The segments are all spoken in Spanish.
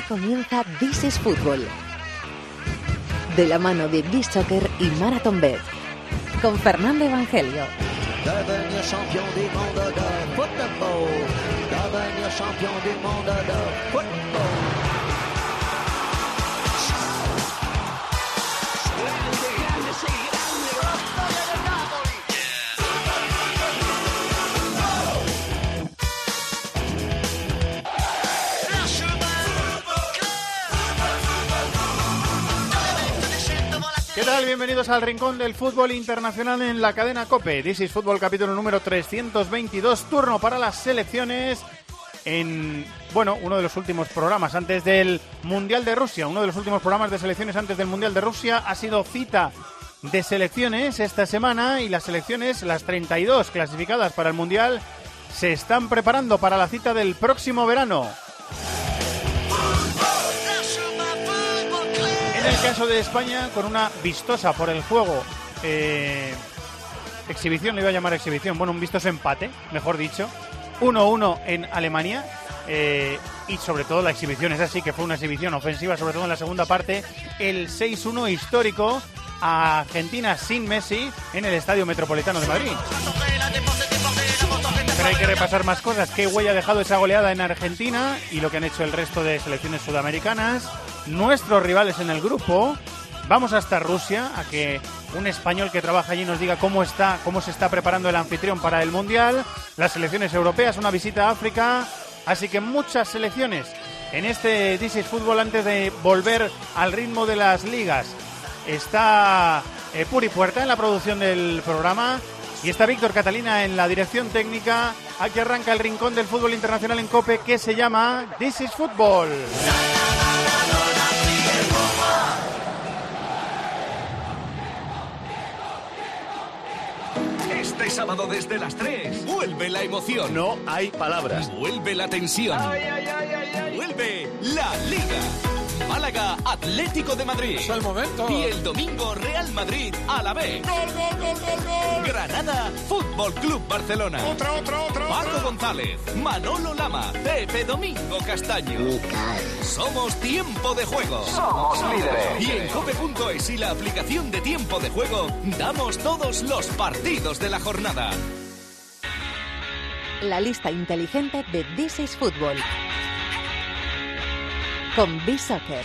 Comienza This is Fútbol. De la mano de This Soccer y Marathon Bet. Con Fernando Evangelio. ¿Qué tal? Bienvenidos al Rincón del Fútbol Internacional en la cadena COPE. This is Fútbol capítulo número 322, turno para las selecciones en, bueno, uno de los últimos programas antes del Mundial de Rusia. Uno de los últimos programas de selecciones antes del Mundial de Rusia ha sido cita de selecciones esta semana y las selecciones, las 32 clasificadas para el Mundial, se están preparando para la cita del próximo verano. En el caso de España, con una vistosa por el juego eh, exhibición, le iba a llamar exhibición, bueno, un vistoso empate, mejor dicho, 1-1 en Alemania. eh, y sobre todo la exhibición, es así que fue una exhibición ofensiva, sobre todo en la segunda parte, el 6-1 histórico a Argentina sin Messi en el Estadio Metropolitano de Madrid. Pero hay que repasar más cosas. ¿Qué huella ha dejado esa goleada en Argentina y lo que han hecho el resto de selecciones sudamericanas? Nuestros rivales en el grupo. Vamos hasta Rusia a que un español que trabaja allí nos diga cómo está, cómo se está preparando el anfitrión para el mundial. Las selecciones europeas, una visita a África. Así que muchas selecciones en este is Fútbol antes de volver al ritmo de las ligas. Está eh, Puri Puerta en la producción del programa. Y está Víctor Catalina en la dirección técnica. Aquí arranca el rincón del fútbol internacional en Cope que se llama This is Football. Este sábado desde las 3 vuelve la emoción. No hay palabras. Vuelve la tensión. Vuelve la Liga. Málaga Atlético de Madrid. Es el momento. Y el domingo Real Madrid a la vez. Granada Fútbol Club Barcelona. Otra, otra, otra, Paco otra. González, Manolo Lama, Pepe Domingo Castaño. Somos Tiempo de Juego. Somos líderes. Y en cope.es y la aplicación de Tiempo de Juego damos todos los partidos de la jornada. La lista inteligente de This is Fútbol. Con B-Soccer.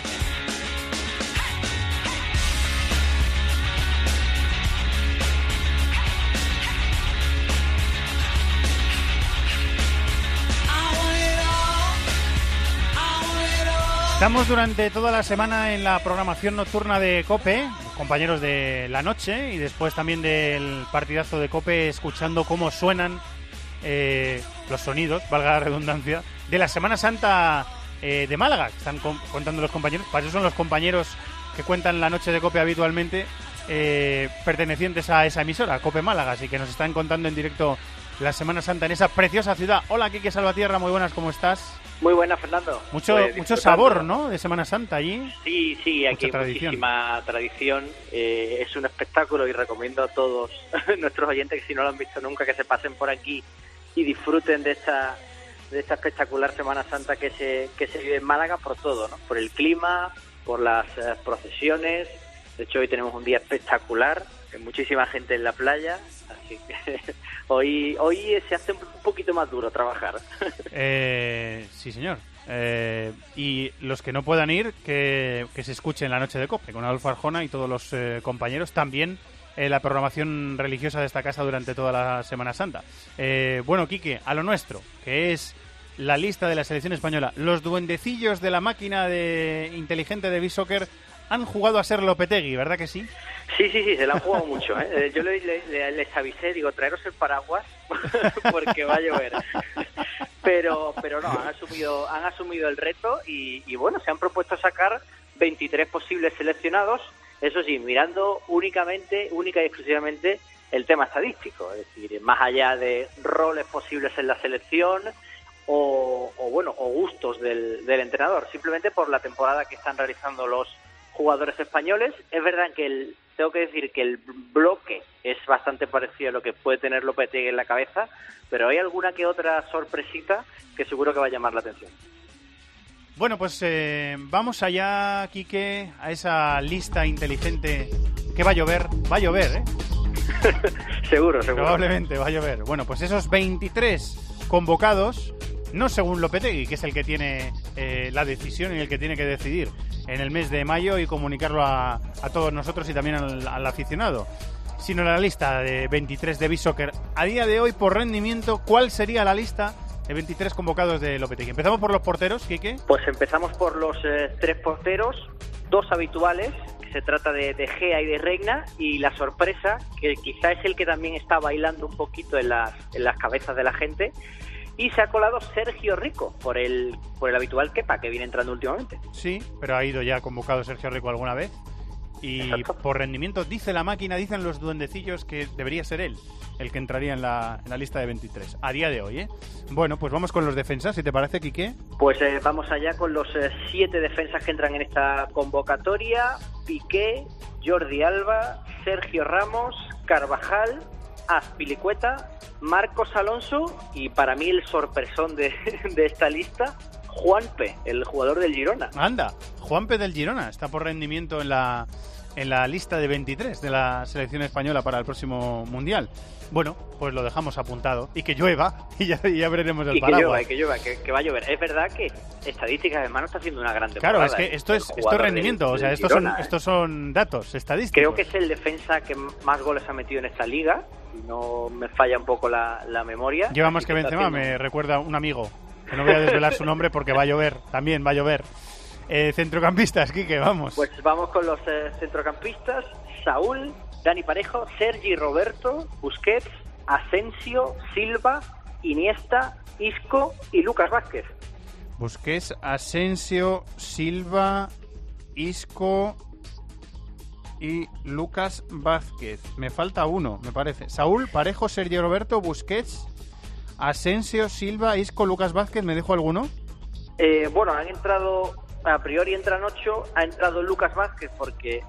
Estamos durante toda la semana en la programación nocturna de Cope, compañeros de la noche y después también del partidazo de Cope, escuchando cómo suenan eh, los sonidos, valga la redundancia, de la Semana Santa eh, de Málaga, que están con- contando los compañeros. Para eso son los compañeros que cuentan la noche de Cope habitualmente, eh, pertenecientes a esa emisora, Cope Málaga, así que nos están contando en directo la Semana Santa en esa preciosa ciudad. Hola, Kike Salvatierra, muy buenas, ¿cómo estás? Muy buena, Fernando. Mucho, Pues mucho sabor, ¿no? De Semana Santa allí. Sí, sí, aquí hay tradición. muchísima tradición. Eh, es un espectáculo y recomiendo a todos nuestros oyentes que si no lo han visto nunca que se pasen por aquí y disfruten de esta de esta espectacular Semana Santa que se que se vive en Málaga por todo, ¿no? Por el clima, por las eh, procesiones. De hecho hoy tenemos un día espectacular, muchísima gente en la playa, así que hoy hoy se hace un poquito más duro trabajar. Eh, sí, señor. Eh, y los que no puedan ir, que, que se escuchen la noche de Cope con Adolfo Arjona y todos los eh, compañeros. También eh, la programación religiosa de esta casa durante toda la Semana Santa. Eh, bueno, Quique, a lo nuestro, que es la lista de la selección española. Los duendecillos de la máquina de inteligente de B-Soccer han jugado a ser Lopetegui, ¿verdad que sí? Sí, sí, sí, se la han jugado mucho. ¿eh? Eh, Yo le- le- le- les avisé, digo, traeros el paraguas porque va a llover. Pero, pero no, han asumido, han asumido el reto y, y bueno, se han propuesto sacar 23 posibles seleccionados, eso sí, mirando únicamente, única y exclusivamente el tema estadístico, es decir, más allá de roles posibles en la selección o, o, bueno, o gustos del, entrenador, simplemente por la temporada que están realizando los jugadores españoles. Es verdad que el, tengo que decir que el bloque es bastante parecido a lo que puede tener Lopetegui en la cabeza, pero hay alguna que otra sorpresita que seguro que va a llamar la atención. Bueno, pues eh, vamos allá, Quique, a esa lista inteligente que va a llover. Va a llover, ¿eh? seguro, seguro. Probablemente va a llover. Bueno, pues esos 23 convocados, no según Lopetegui, que es el que tiene eh, la decisión y el que tiene que decidir en el mes de mayo y comunicarlo a, a todos nosotros y también al, al aficionado, sino la lista de 23 de B-Soccer. A día de hoy, por rendimiento, ¿cuál sería la lista de 23 convocados de Lopetegui? Empezamos por los porteros, Quique. Pues empezamos por los eh, tres porteros, dos habituales, que se trata de, de Gea y de Reina, y la sorpresa, que quizá es el que también está bailando un poquito en las, en las cabezas de la gente, y se ha colado Sergio Rico por el, por el habitual Kepa, que viene entrando últimamente. Sí, pero ha ido ya convocado Sergio Rico alguna vez. Y Exacto. por rendimiento, dice la máquina, dicen los duendecillos que debería ser él el que entraría en la, en la lista de 23, a día de hoy, ¿eh? Bueno, pues vamos con los defensas, si te parece, Quique. Pues eh, vamos allá con los eh, siete defensas que entran en esta convocatoria. Piqué, Jordi Alba, Sergio Ramos, Carvajal, Azpilicueta, Marcos Alonso y para mí el sorpresón de, de esta lista, Juanpe, el jugador del Girona. Anda, Juanpe del Girona está por rendimiento en la, en la lista de 23 de la selección española para el próximo Mundial. Bueno, pues lo dejamos apuntado. Y que llueva, y ya, y ya veremos el Y que llueva, paraguas. y que llueva, que, que va a llover. Es verdad que estadísticas además no está haciendo una gran Claro, temporada. es que ¿eh? esto es, esto es jugador del- rendimiento, o sea, estos son, ¿eh? estos son datos estadísticos. Creo que es el defensa que más goles ha metido en esta liga. Si no me falla un poco la, la memoria. Lleva más que Benzema, haciendo- me recuerda un amigo. Que no voy a desvelar su nombre porque va a llover, también va a llover. Eh, centrocampistas, Quique, vamos. Pues vamos con los eh, centrocampistas. Saúl, Dani Parejo, Sergi Roberto, Busquets, Asensio, Silva, Iniesta, Isco y Lucas Vázquez. Busquets, Asensio, Silva, Isco y Lucas Vázquez. Me falta uno, me parece. Saúl, Parejo, Sergio Roberto, Busquets, Asensio, Silva, Isco, Lucas Vázquez. ¿Me dejo alguno? Eh, bueno, han entrado, a priori entran ocho, ha entrado Lucas Vázquez porque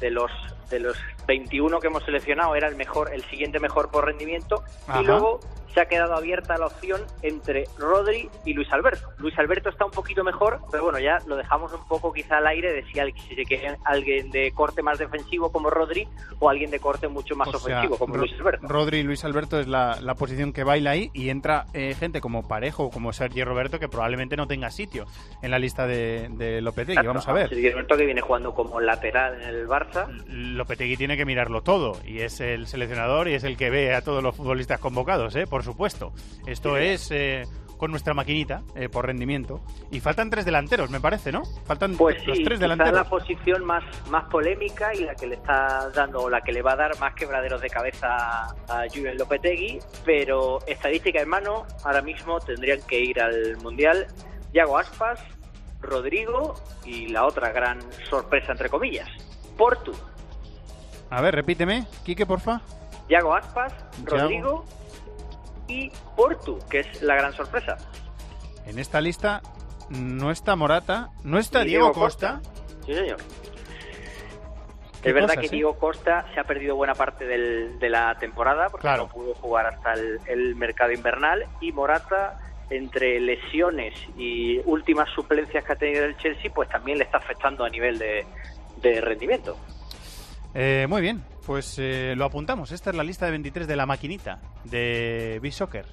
de los de los 21 que hemos seleccionado era el mejor, el siguiente mejor por rendimiento Ajá. y luego se ha quedado abierta la opción entre Rodri y Luis Alberto. Luis Alberto está un poquito mejor, pero bueno, ya lo dejamos un poco quizá al aire de si, si se quiere alguien de corte más defensivo como Rodri o alguien de corte mucho más O sea, ofensivo como Ro- Luis Alberto. Rodri y Luis Alberto es la, la posición que baila ahí y entra eh, gente como Parejo, como Sergio Roberto, que probablemente no tenga sitio en la lista de, de Lopetegui. Vamos a ver. Sergio Roberto que viene jugando como lateral en el Barça. Lopetegui tiene que mirarlo todo y es el seleccionador y es el que ve a todos los futbolistas convocados, ¿eh? por supuesto. Esto es eh, con nuestra maquinita eh, por rendimiento. Y faltan tres delanteros, me parece, ¿no? Faltan Pues los tres delanteros. la posición más, más polémica y la que le está dando o la que le va a dar más quebraderos de cabeza a, Julen Lopetegui, pero estadística en mano, ahora mismo tendrían que ir al Mundial Yago Aspas, Rodrigo y la otra gran sorpresa entre comillas, Portu. A ver, repíteme, Quique, porfa. Yago Aspas, Yago. Y Portu, que es la gran sorpresa. En esta lista no está Morata, no está Diego, Costa. Sí, señor. Es verdad que. Diego Costa se ha perdido buena parte del- de la temporada porque Claro. no pudo jugar hasta el, el mercado invernal y Morata entre lesiones y últimas suplencias que ha tenido el Chelsea pues también le está afectando a nivel de, de rendimiento. Eh, muy bien, pues eh, lo apuntamos. Esta es la lista de 23 de la maquinita de B-Soccer.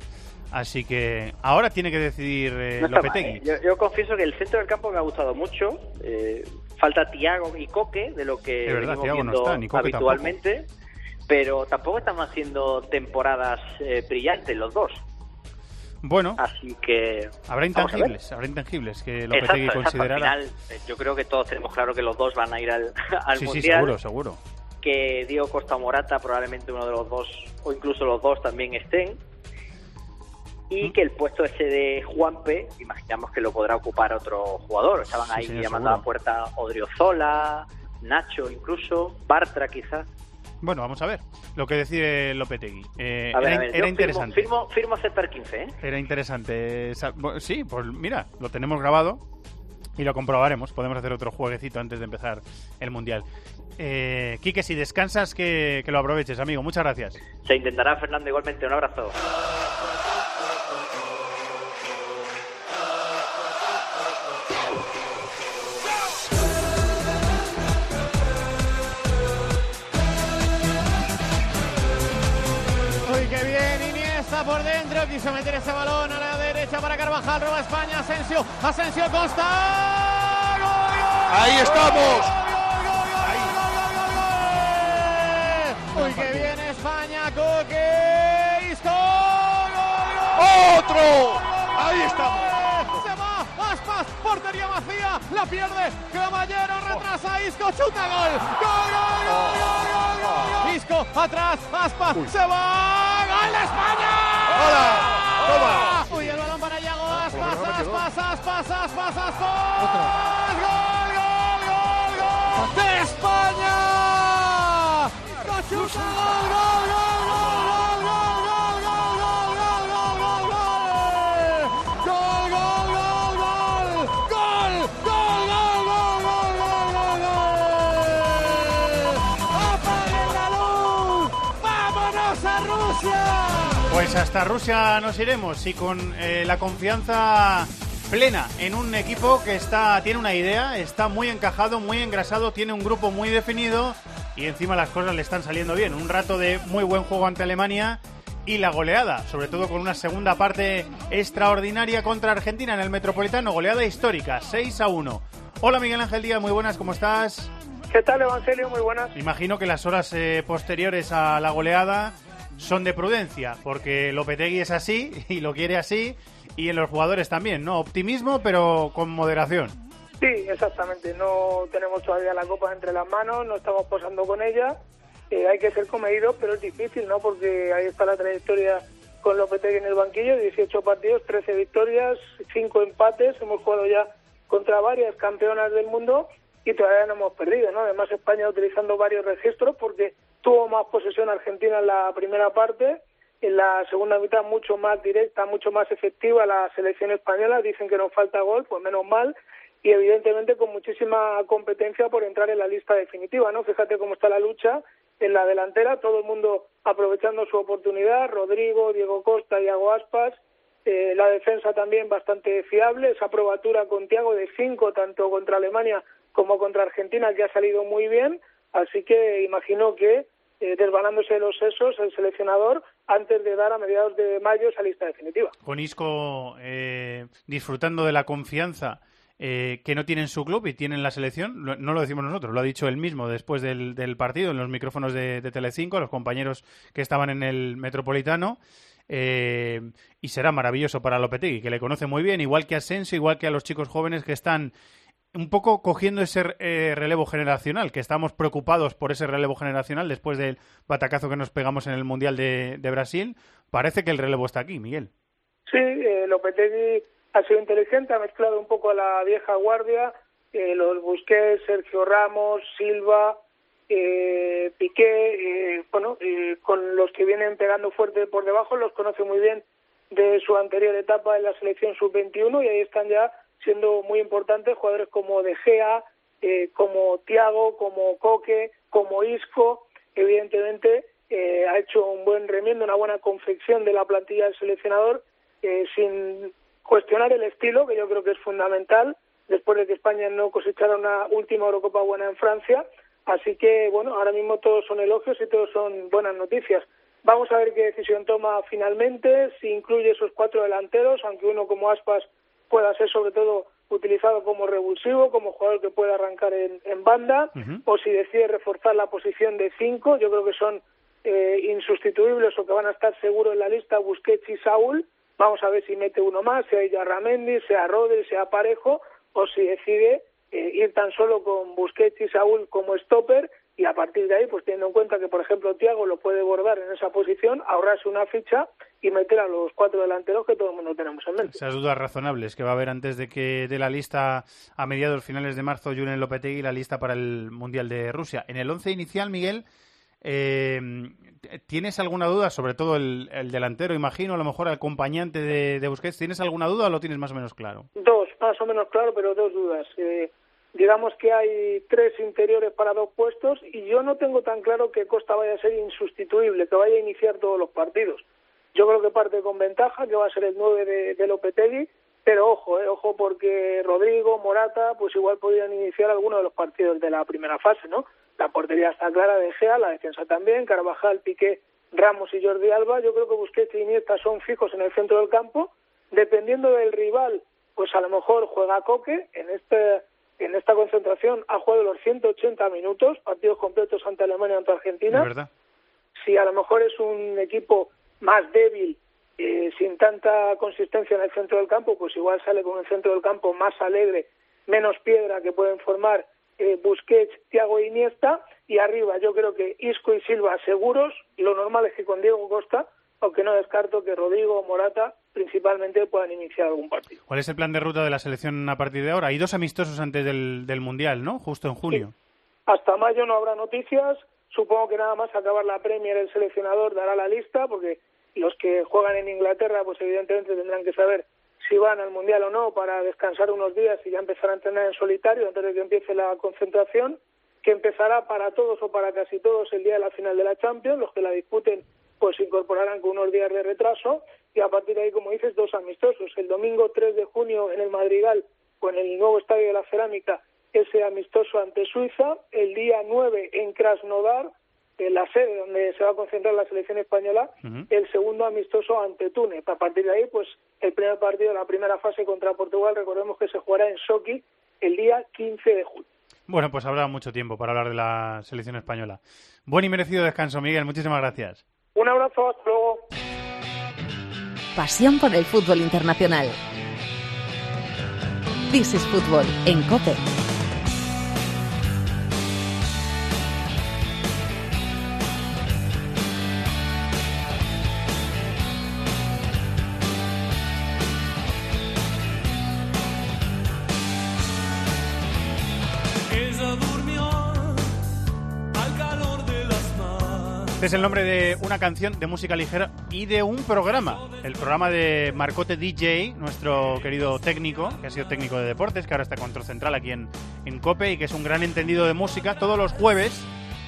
Así que ahora tiene que decidir eh, No está mal, Lopetegui. ¿eh? yo, yo confieso que el centro del campo me ha gustado mucho. eh, falta Tiago y Coque, de lo que Es verdad, venimos Thiago no viendo está, ni Coque habitualmente. Pero tampoco estamos haciendo temporadas eh, brillantes los dos. Bueno, Así que. habrá intangibles, habrá intangibles que Exacto, exacto. Al considerará. final, yo creo que todos tenemos claro que los dos van a ir al, al sí, sí, Mundial. seguro, seguro. Que Diego Costa Morata, probablemente uno de los dos, o incluso los dos también estén. Y que el puesto ese de Juanpe, imaginamos que lo podrá ocupar otro jugador. Estaban Sí, ahí llamando a la puerta Odriozola, Nacho incluso, Bartra quizás. Bueno, vamos a ver lo que decide Lopetegui. Eh, A ver, era a ver, era yo interesante. Firmo, firmo, firmo aceptar 15, ¿eh? Era interesante. Sí, pues mira, lo tenemos grabado y lo comprobaremos. Podemos hacer otro jueguecito antes de empezar el Mundial. Eh, Quique, si descansas, que, que lo aproveches, amigo. Muchas gracias. Se intentará, Fernando, igualmente. Un abrazo. Uy, qué bien, Iniesta por dentro, quiso meter ese balón a la derecha para Carvajal, roba España, Asensio, Asensio Costa. Ahí estamos. Uy, que viene España, Coque, Isco. ¡Otro! Ahí estamos. Se va, Aspas, portería vacía, la pierde, Caballero retrasa, Isco, chuta, gol. Gol, gol, gol, gol, gol, gol, gol. Isco, atrás, Aspas, se va, gol de España. ¡Hola! ¡Toma! Aspas, Aspas, Aspas, Aspas. Gol, gol, gol, gol de España. Gol, gol, gol, gol, gol, gol, gol, gol, gol, gol, gol, gol, gol. Gol, gol, gol, gol. Gol, gol, gol, gol, gol, gol, gol, gol. ¡Apaguen la luz! ¡Vámonos a Rusia! Pues hasta Rusia nos iremos y con eh, la confianza plena en un equipo que está tiene una idea, está muy encajado, muy engrasado, tiene un grupo muy definido y encima las cosas le están saliendo bien. Un rato de muy buen juego ante Alemania y la goleada, sobre todo con una segunda parte extraordinaria contra Argentina en el Metropolitano, goleada histórica, 6 a 1. Hola Miguel Ángel Díaz, muy buenas, ¿cómo estás? ¿Qué tal, Evangelio? Muy buenas. Imagino que las horas eh, posteriores a la goleada son de prudencia, porque Lopetegui es así y lo quiere así, y en los jugadores también, ¿no? Optimismo, pero con moderación. Sí, exactamente. No tenemos todavía la copa entre las manos, no estamos posando con ella. Eh, hay que ser comedidos, pero es difícil, ¿no? Porque ahí está la trayectoria con Lopetegui en el banquillo, 18 partidos, 13 victorias, 5 empates. Hemos jugado ya contra varias campeonas del mundo y todavía no hemos perdido, ¿no? Además España utilizando varios registros porque tuvo más posesión Argentina en la primera parte, en la segunda mitad mucho más directa, mucho más efectiva la selección española, dicen que nos falta gol, pues menos mal, y evidentemente con muchísima competencia por entrar en la lista definitiva, ¿no? Fíjate cómo está la lucha en la delantera, todo el mundo aprovechando su oportunidad, Rodrigo, Diego Costa, Iago Aspas, eh, la defensa también bastante fiable, esa probatura con Tiago de 5 tanto contra Alemania como contra Argentina que ha salido muy bien, así que imagino que eh, los sesos el seleccionador antes de dar a mediados de mayo esa lista definitiva. Con Isco eh, disfrutando de la confianza eh, que no tiene en su club y tiene en la selección, no lo decimos nosotros, lo ha dicho él mismo después del, del partido en los micrófonos de, de Telecinco, los compañeros que estaban en el Metropolitano. eh, y será maravilloso para Lopetegui, que le conoce muy bien, igual que a Asensio, igual que a los chicos jóvenes que están un poco cogiendo ese eh, relevo generacional, que estamos preocupados por ese relevo generacional después del batacazo que nos pegamos en el Mundial de, Brasil. Parece que el relevo está aquí, Miguel. Sí, eh, Lopetegui ha sido inteligente, ha mezclado un poco a la vieja guardia, eh, los Busquets, Sergio Ramos, Silva, eh, Piqué, eh, bueno, eh, con los que vienen pegando fuerte por debajo, los conoce muy bien de su anterior etapa en la selección sub-21 y ahí están ya siendo muy importantes jugadores como De Gea, eh, como Tiago, como Coque, como Isco, evidentemente eh, ha hecho un buen remiendo, una buena confección de la plantilla del seleccionador, eh, sin cuestionar el estilo, que yo creo que es fundamental, después de que España no cosechara una última Eurocopa buena en Francia. Así que, bueno, ahora mismo todos son elogios y todos son buenas noticias. Vamos a ver qué decisión toma finalmente, si incluye esos cuatro delanteros, aunque uno como Aspas pueda ser sobre todo utilizado como revulsivo, como jugador que puede arrancar en, en banda, o si decide reforzar la posición de cinco, yo creo que son eh, insustituibles o que van a estar seguros en la lista Busquets y Saúl. Vamos a ver si mete uno más, sea Yarramendi, sea Rodri, sea Parejo, o si decide eh, ir tan solo con Busquets y Saúl como stopper y a partir de ahí, pues teniendo en cuenta que, por ejemplo, Tiago lo puede bordar en esa posición, ahorrarse una ficha y meter a los cuatro delanteros que todo el mundo tenemos en mente. Esas dudas razonables que va a haber antes de que dé la lista a mediados finales de marzo Julen Lopetegui la lista para el Mundial de Rusia. En el once inicial, Miguel, eh, ¿tienes alguna duda? Sobre todo el, el delantero, imagino, a lo mejor el acompañante de, de Busquets. ¿Tienes alguna duda o lo tienes más o menos claro? Dos, más o menos claro, pero dos dudas. Eh, digamos que hay tres interiores para dos puestos y yo no tengo tan claro que Costa vaya a ser insustituible, que vaya a iniciar todos los partidos. Yo creo que parte con ventaja, que va a ser el 9 de, de Lopetegui, pero ojo, eh, ojo porque Rodrigo, Morata, pues igual podrían iniciar alguno de los partidos de la primera fase, ¿no? La portería está clara de Gea, la defensa también, Carvajal, Piqué Ramos y Jordi Alba, yo creo que Busquets y Iniesta son fijos en el centro del campo. Dependiendo del rival, pues a lo mejor juega Coque. En, este, en esta concentración ha jugado los 180 minutos, partidos completos ante Alemania y ante Argentina. verdad. Si a lo mejor es un equipo más débil, eh, sin tanta consistencia en el centro del campo, pues igual sale con el centro del campo más alegre, menos piedra que pueden formar eh, Busquets, Thiago e Iniesta y arriba yo creo que Isco y Silva seguros, lo normal es que con Diego Costa, aunque no descarto que Rodrigo o Morata principalmente puedan iniciar algún partido. ¿Cuál es el plan de ruta de la selección a partir de ahora? Hay dos amistosos antes del, del Mundial, ¿no? Justo en junio. Hasta mayo no habrá noticias, supongo que nada más acabar la Premier el seleccionador dará la lista porque los que juegan en Inglaterra pues evidentemente tendrán que saber si van al Mundial o no para descansar unos días y ya empezar a entrenar en solitario antes de que empiece la concentración, que empezará para todos o para casi todos el día de la final de la Champions, los que la disputen pues se incorporarán con unos días de retraso y a partir de ahí, como dices, dos amistosos. El domingo 3 de junio en el Madrigal, con el nuevo Estadio de la Cerámica, ese amistoso ante Suiza. El día 9 en Krasnodar, en la sede donde se va a concentrar la selección española, el segundo amistoso ante Túnez. A partir de ahí, pues el primer partido de la primera fase contra Portugal, recordemos que se jugará en Sochi el día 15 de julio. Bueno, pues habrá mucho tiempo para hablar de la selección española. Buen y merecido descanso, Miguel. Muchísimas gracias. Un abrazo, hasta luego. Pasión por el fútbol internacional. This is Fútbol en COPE. Es el nombre de una canción de música ligera y de un programa. El programa de Marcote DJ, nuestro querido técnico, que ha sido técnico de deportes, que ahora está control central aquí en, en COPE y que es un gran entendido de música. Todos los jueves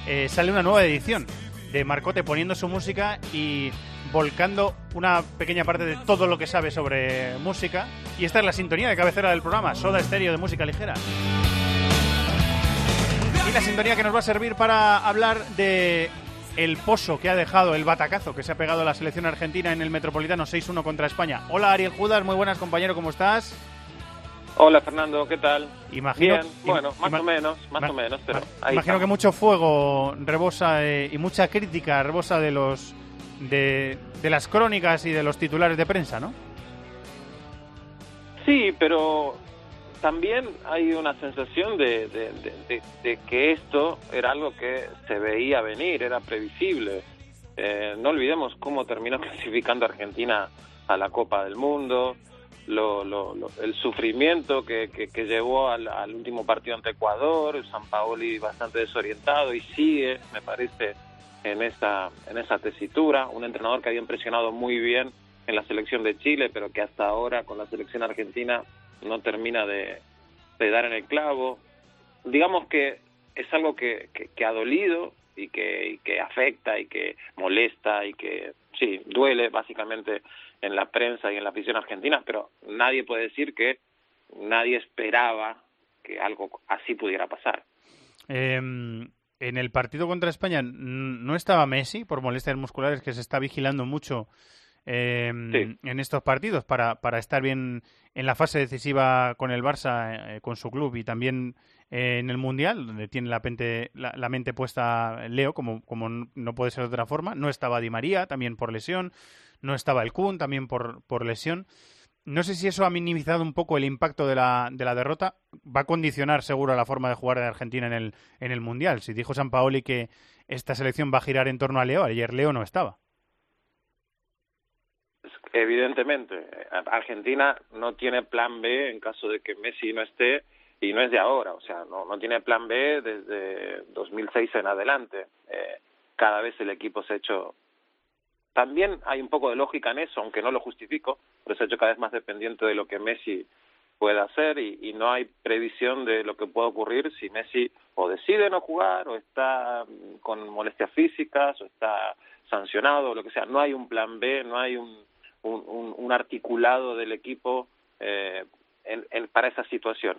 eh, sale una nueva edición de Marcote poniendo su música y volcando una pequeña parte de todo lo que sabe sobre música. Y esta es la sintonía de cabecera del programa, Soda Estéreo de música ligera. Y la sintonía que nos va a servir para hablar de el pozo que ha dejado, el batacazo que se ha pegado a la selección argentina en el Metropolitano 6-1 contra España. Hola Ariel Judas, muy buenas compañero, ¿cómo estás? Hola Fernando, ¿qué tal? Imagino, Bien, bueno, más o menos, más o menos, pero ahí Imagino que mucho fuego rebosa eh, y mucha crítica rebosa de los de, de las crónicas y de los titulares de prensa, ¿no? Sí, pero también hay una sensación de, de- que esto era algo que se veía venir, era previsible. Eh, no olvidemos cómo terminó clasificando Argentina a la Copa del Mundo, lo- lo- lo- el sufrimiento que, que- que llevó al, al último partido ante Ecuador, San Paoli bastante desorientado y sigue, me parece, en esa, en esa tesitura. Un entrenador que había impresionado muy bien en la selección de Chile, pero que hasta ahora con la selección argentina no termina de, dar en el clavo. Digamos que es algo que, que, que ha dolido y que, afecta y que molesta y que, sí, duele básicamente en la prensa y en la afición argentina, pero nadie puede decir que nadie esperaba que algo así pudiera pasar. Eh, en el partido contra España no estaba Messi por molestias musculares que se está vigilando mucho eh, en estos partidos para, para estar bien en la fase decisiva con el Barça, eh, con su club y también eh, en el Mundial, donde tiene la, pente- la, mente puesta Leo, como, como no puede ser de otra forma. No estaba Di María, también por lesión. No estaba el Kun, también por, por lesión. No sé si eso ha minimizado un poco el impacto de la, de la derrota. Va a condicionar seguro la forma de jugar de Argentina en el, en el Mundial. Si dijo San Paoli que esta selección va a girar en torno a Leo, ayer Leo no estaba. Evidentemente, Argentina no tiene plan B en caso de que Messi no esté y no es de ahora, o sea, no, no tiene plan B desde 2006 en adelante. Eh, cada vez el equipo se ha hecho... También hay un poco de lógica en eso, aunque no lo justifico, pero se ha hecho cada vez más dependiente de lo que Messi pueda hacer y, y no hay previsión de lo que pueda ocurrir si Messi o decide no jugar o está con molestias físicas o está sancionado o lo que sea. No hay un plan B, no hay un, un, un- un articulado del equipo eh, en- para esa situación.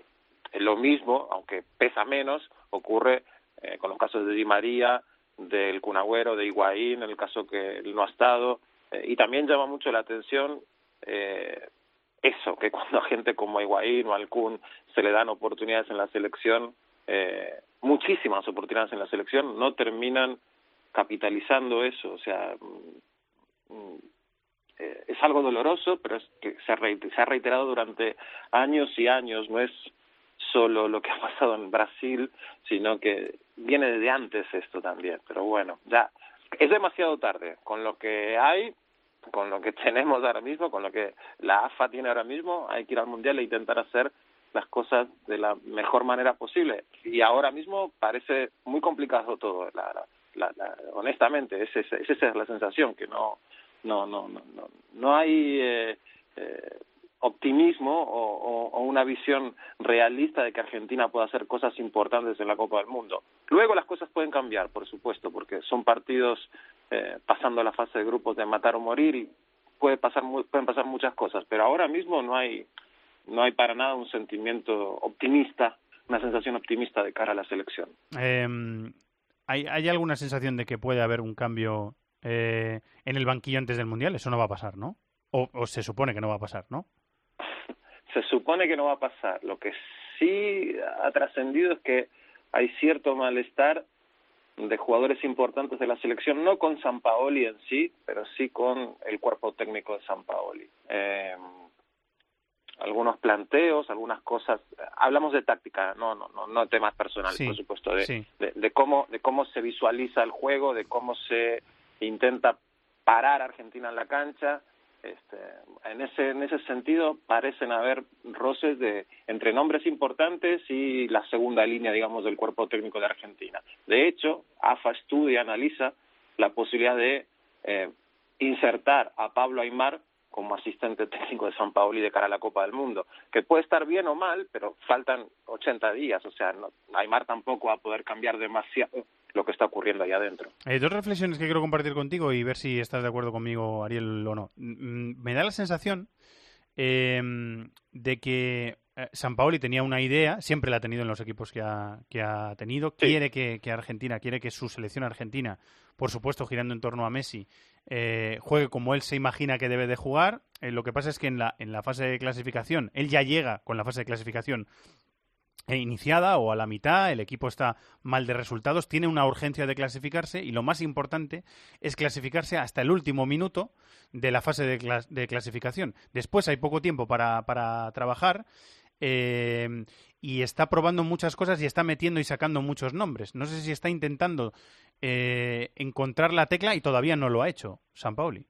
Eh, Lo mismo, aunque pesa menos, ocurre eh, con los casos de Di María del Cunagüero, de Higuaín, en el caso que él no ha estado, eh, y también llama mucho la atención eh, eso, que cuando a gente como Higuaín o Alcún se le dan oportunidades en la selección, muchísimas oportunidades en la selección, no terminan capitalizando eso, o sea, mm, mm, eh, es algo doloroso, pero es que se ha, se ha reiterado durante años y años, no es solo lo que ha pasado en Brasil, sino que viene desde antes esto también. Pero bueno, ya es demasiado tarde. Con lo que hay, con lo que tenemos ahora mismo, con lo que la AFA tiene ahora mismo, hay que ir al Mundial e intentar hacer las cosas de la mejor manera posible. Y ahora mismo parece muy complicado todo. La, la, honestamente, esa es, esa es la sensación, que no, no, no, no, no, no hay eh, eh, optimismo o, o, una visión realista de que Argentina pueda hacer cosas importantes en la Copa del Mundo. Luego las cosas pueden cambiar, por supuesto, porque son partidos eh, pasando la fase de grupos de matar o morir y puede pasar pueden pasar muchas cosas, pero ahora mismo no hay no hay para nada un sentimiento optimista, una sensación optimista de cara a la selección. Eh, ¿hay, ¿Hay alguna sensación de que puede haber un cambio eh, en el banquillo antes del Mundial? Eso no va a pasar, ¿no? O, o se supone que no va a pasar, ¿no? se supone que no va a pasar. Lo que sí ha trascendido es que hay cierto malestar de jugadores importantes de la selección, no con San Paoli en sí, pero sí con el cuerpo técnico de San Paoli. Eh, algunos planteos, algunas cosas. Hablamos de táctica, no, no, no, no temas personales, Sí, por supuesto, de, sí. de, de cómo, de cómo se visualiza el juego, de cómo se intenta parar a Argentina en la cancha. Este, en ese en ese sentido parecen haber roces de entre nombres importantes y la segunda línea digamos del cuerpo técnico de Argentina de hecho AFA estudia analiza la posibilidad de eh, insertar a Pablo Aymar como asistente técnico de San Paoli de cara a la Copa del Mundo, que puede estar bien o mal, pero faltan 80 días, o sea, no, Aymar tampoco va a poder cambiar demasiado lo que está ocurriendo ahí adentro. Eh, dos reflexiones que quiero compartir contigo y ver si estás de acuerdo conmigo, Ariel, o no. Mm, Me da la sensación eh, de que eh, San Paoli tenía una idea, siempre la ha tenido en los equipos que ha, que ha tenido, Sí. quiere que, que Argentina, quiere que su selección argentina, por supuesto girando en torno a Messi, eh, juegue como él se imagina que debe de jugar. Eh, lo que pasa es que en la, en la fase de clasificación, él ya llega con la fase de clasificación iniciada o a la mitad, el equipo está mal de resultados, tiene una urgencia de clasificarse y lo más importante es clasificarse hasta el último minuto de la fase de clasificación. Después hay poco tiempo para, para trabajar eh, y está probando muchas cosas y está metiendo y sacando muchos nombres. No sé si está intentando eh, encontrar la tecla y todavía no lo ha hecho, San Pauli.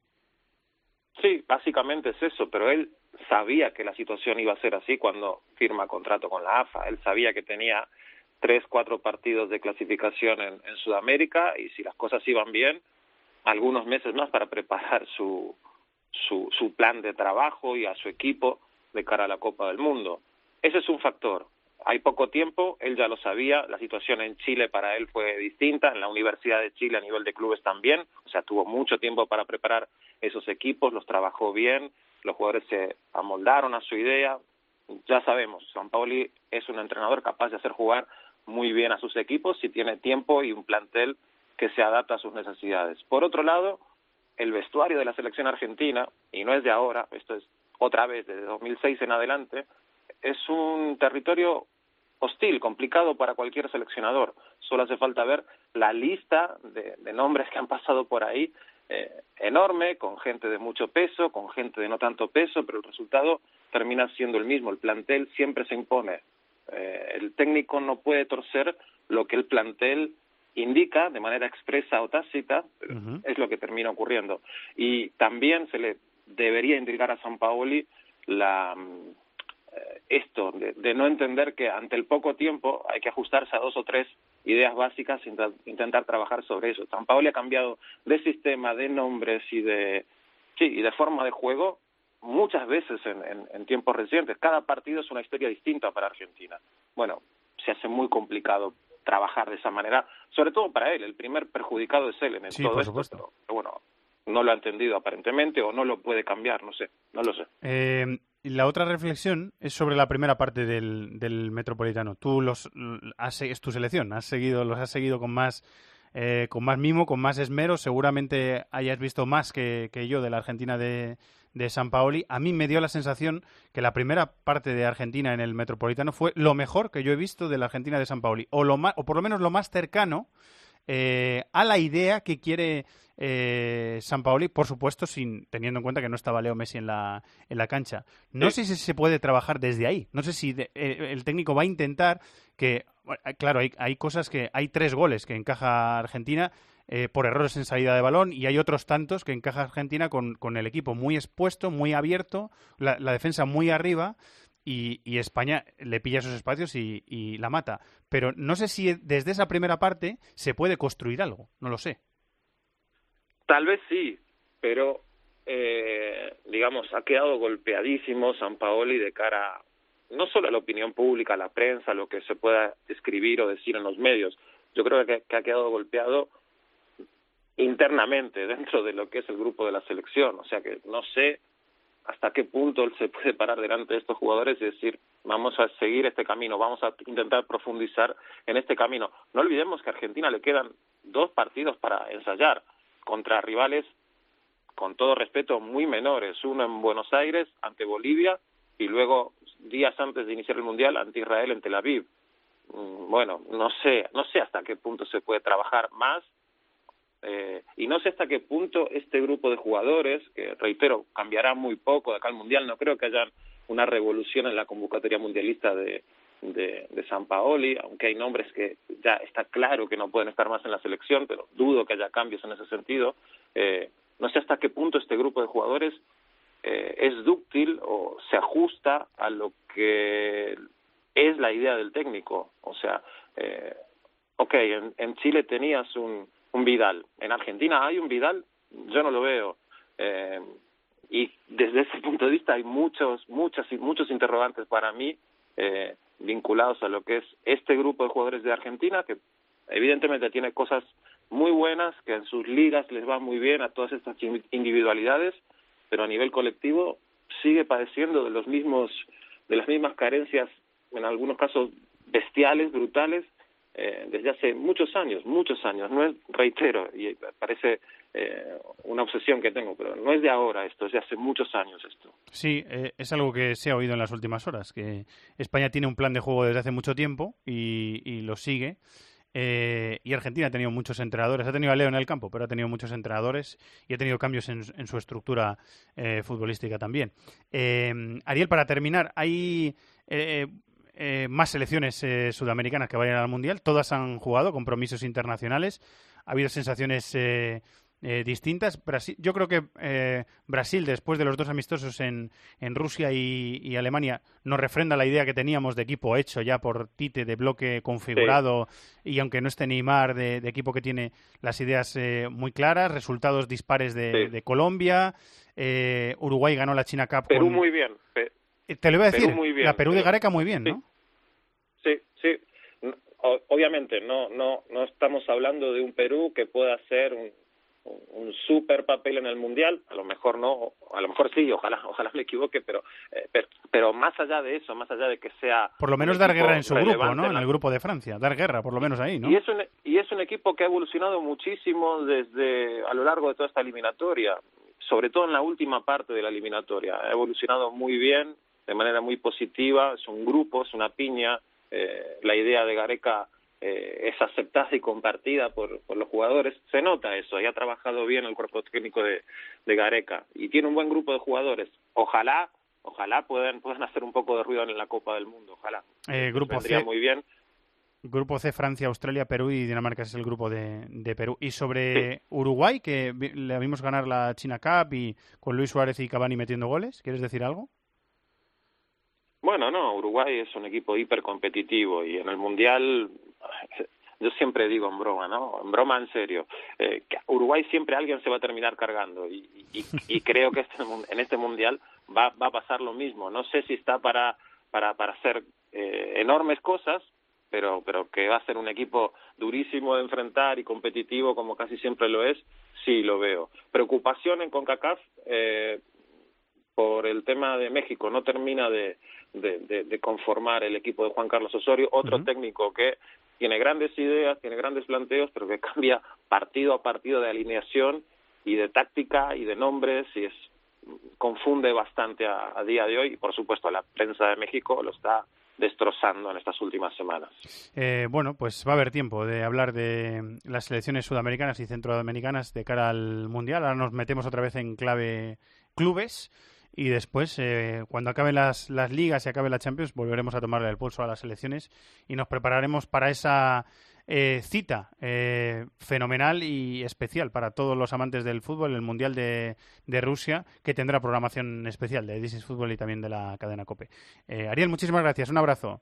Sí, básicamente es eso, pero él sabía que la situación iba a ser así cuando firma contrato con la AFA. Él sabía que tenía tres, cuatro partidos de clasificación en, en Sudamérica y si las cosas iban bien, algunos meses más para preparar su, su, su plan de trabajo y a su equipo de cara a la Copa del Mundo. Ese es un factor. Hay poco tiempo, él ya lo sabía, la situación en Chile para él fue distinta, en la Universidad de Chile a nivel de clubes también, o sea, tuvo mucho tiempo para preparar esos equipos, los trabajó bien, los jugadores se amoldaron a su idea. Ya sabemos, San Paoli es un entrenador capaz de hacer jugar muy bien a sus equipos si tiene tiempo y un plantel que se adapta a sus necesidades. Por otro lado, el vestuario de la selección argentina, y no es de ahora, esto es otra vez desde 2006 en adelante, es un territorio hostil, complicado para cualquier seleccionador. Solo hace falta ver la lista de, de nombres que han pasado por ahí, eh, enorme, con gente de mucho peso, con gente de no tanto peso, pero el resultado termina siendo el mismo. El plantel siempre se impone. Eh, el técnico no puede torcer lo que el plantel indica de manera expresa o tácita, pero Ujú. es lo que termina ocurriendo. Y también se le debería indicar a San Paoli la, mm, esto de, de no entender que ante el poco tiempo hay que ajustarse a dos o tres ideas básicas e intent- intentar trabajar sobre eso. San Paoli ha cambiado de sistema, de nombres y de sí y de forma de juego muchas veces en, en, en tiempos recientes. Cada partido es una historia distinta para Argentina. Bueno, se hace muy complicado trabajar de esa manera, sobre todo para él. El primer perjudicado es él en el Sí, todo por esto, supuesto. pero- pero bueno, no lo ha entendido aparentemente o no lo puede cambiar, no sé, no lo sé. Eh, y la otra reflexión es sobre la primera parte del, del Metropolitano. Tú los has, es tu selección, has seguido, los has seguido con más eh, con más mimo, con más esmero. Seguramente hayas visto más que, yo de la Argentina de, de San Paoli. A mí me dio la sensación que la primera parte de Argentina en el Metropolitano fue lo mejor que yo he visto de la Argentina de San Paoli, o, lo o por lo menos lo más cercano eh, a la idea que quiere eh, San Paoli, por supuesto, sin teniendo en cuenta que no estaba Leo Messi en la, en la cancha. No sé si se puede trabajar desde ahí. No sé si eh, el técnico va a intentar que, claro, hay, hay, cosas que hay tres goles que encaja Argentina. por errores en salida de balón y hay otros tantos que encaja Argentina con, con el equipo muy expuesto, muy abierto, la, la defensa muy arriba y, España le pilla esos espacios y, la mata. Pero no sé si desde esa primera parte se puede construir algo, no lo sé. Tal vez sí, pero eh, digamos, ha quedado golpeadísimo San Paoli de cara no solo a la opinión pública, a la prensa, lo que se pueda escribir o decir en los medios. Yo creo que ha quedado golpeado internamente dentro de lo que es el grupo de la selección. O sea que no sé hasta qué punto él se puede parar delante de estos jugadores y decir, vamos a seguir este camino, vamos a intentar profundizar en este camino. No olvidemos que a Argentina le quedan dos partidos para ensayar contra rivales, con todo respeto, muy menores. Uno en Buenos Aires ante Bolivia y luego días antes de iniciar el Mundial ante Israel en Tel Aviv. Mm, bueno, no sé, no sé hasta qué punto se puede trabajar más eh, y no sé hasta qué punto este grupo de jugadores, que reitero, cambiará muy poco de acá al Mundial, no creo que haya una revolución en la convocatoria mundialista de, de, San Paoli, aunque hay nombres que ya está claro que no pueden estar más en la selección, pero dudo que haya cambios en ese sentido. Eh, no sé hasta qué punto este grupo de jugadores eh, es dúctil o se ajusta a lo que es la idea del técnico. O sea, eh, ok, en, en Chile tenías un, un Vidal. En Argentina hay un Vidal, yo no lo veo. Eh, y desde ese punto de vista hay muchos, muchas, muchos interrogantes para mí eh, vinculados a lo que es este grupo de jugadores de Argentina, que evidentemente tiene cosas muy buenas, que en sus ligas les va muy bien a todas estas individualidades, pero a nivel colectivo sigue padeciendo de los mismos, de las mismas carencias, en algunos casos bestiales, brutales, eh, desde hace muchos años, muchos años. No es, reitero, y parece eh, una obsesión que tengo, pero no es de ahora esto, es de hace muchos años esto. Sí, eh, es algo que se ha oído en las últimas horas, que España tiene un plan de juego desde hace mucho tiempo y, lo sigue. y Argentina ha tenido muchos entrenadores, ha tenido a Leo en el campo, pero ha tenido muchos entrenadores y ha tenido cambios en, en su estructura futbolística también. Ariel, para terminar, hay eh, más selecciones eh, sudamericanas que vayan al Mundial. Todas han jugado compromisos internacionales. Ha habido sensaciones eh, distintas. Brasil, yo creo que Brasil, después de los dos amistosos en, en Rusia y, Alemania, nos refrenda la idea que teníamos de equipo hecho ya por Tite, de bloque configurado, y aunque no esté Neymar, de, de equipo que tiene las ideas muy claras, resultados dispares de, Colombia. Uruguay ganó la China Cup. Perú muy bien. Eh, te lo iba a decir, la Perú de Gareca muy bien, ¿no? Sí, sí. Obviamente, no, no, no estamos hablando de un Perú que pueda hacer un, un super papel en el mundial, a lo mejor no, a lo mejor sí, ojalá, ojalá me equivoque, pero, eh, pero, más allá de eso, más allá de que sea por lo menos dar guerra en su grupo, ¿no? En el grupo de Francia, dar guerra, por lo menos ahí, ¿no? Y es un y es un equipo que ha evolucionado muchísimo desde a lo largo de toda esta eliminatoria, sobre todo en la última parte de la eliminatoria, ha evolucionado muy bien, de manera muy positiva, es un grupo, es una piña, eh, la idea de Gareca eh, es aceptada y compartida por, por, los jugadores, se nota eso, y ha trabajado bien el cuerpo técnico de, de Gareca, y tiene un buen grupo de jugadores, ojalá, ojalá puedan, puedan hacer un poco de ruido en la Copa del Mundo, ojalá. Eh, grupo C. muy bien. Grupo C, Francia, Australia, Perú y Dinamarca es el grupo de, de Perú. Y sobre Uruguay, que le vimos ganar la China Cup y con Luis Suárez y Cavani metiendo goles, ¿quieres decir algo? Bueno, no, Uruguay es un equipo hiper competitivo y en el Mundial, yo siempre digo en broma, ¿no? En broma en serio, eh, que Uruguay siempre alguien se va a terminar cargando y, y, creo que este, en este Mundial va, va a pasar lo mismo. No sé si está para, para, para hacer eh, enormes cosas, pero, pero que va a ser un equipo durísimo de enfrentar y competitivo como casi siempre lo es, sí lo veo. Preocupación en CONCACAF, eh, por el tema de México no termina de, de, conformar el equipo de Juan Carlos Osorio, otro técnico que tiene grandes ideas, tiene grandes planteos, pero que cambia partido a partido de alineación y de táctica y de nombres y es confunde bastante a, día de hoy y por supuesto la prensa de México lo está destrozando en estas últimas semanas. Eh, bueno, pues va a haber tiempo de hablar de las selecciones sudamericanas y centroamericanas de cara al Mundial. Ahora nos metemos otra vez en clave clubes y después, eh, cuando acaben las, las ligas y acabe la Champions, volveremos a tomarle el pulso a las selecciones y nos prepararemos para esa eh, cita eh, fenomenal y especial para todos los amantes del fútbol, el Mundial de, de Rusia, que tendrá programación especial de This Fútbol y también de la cadena COPE. Ariel, muchísimas gracias. Un abrazo.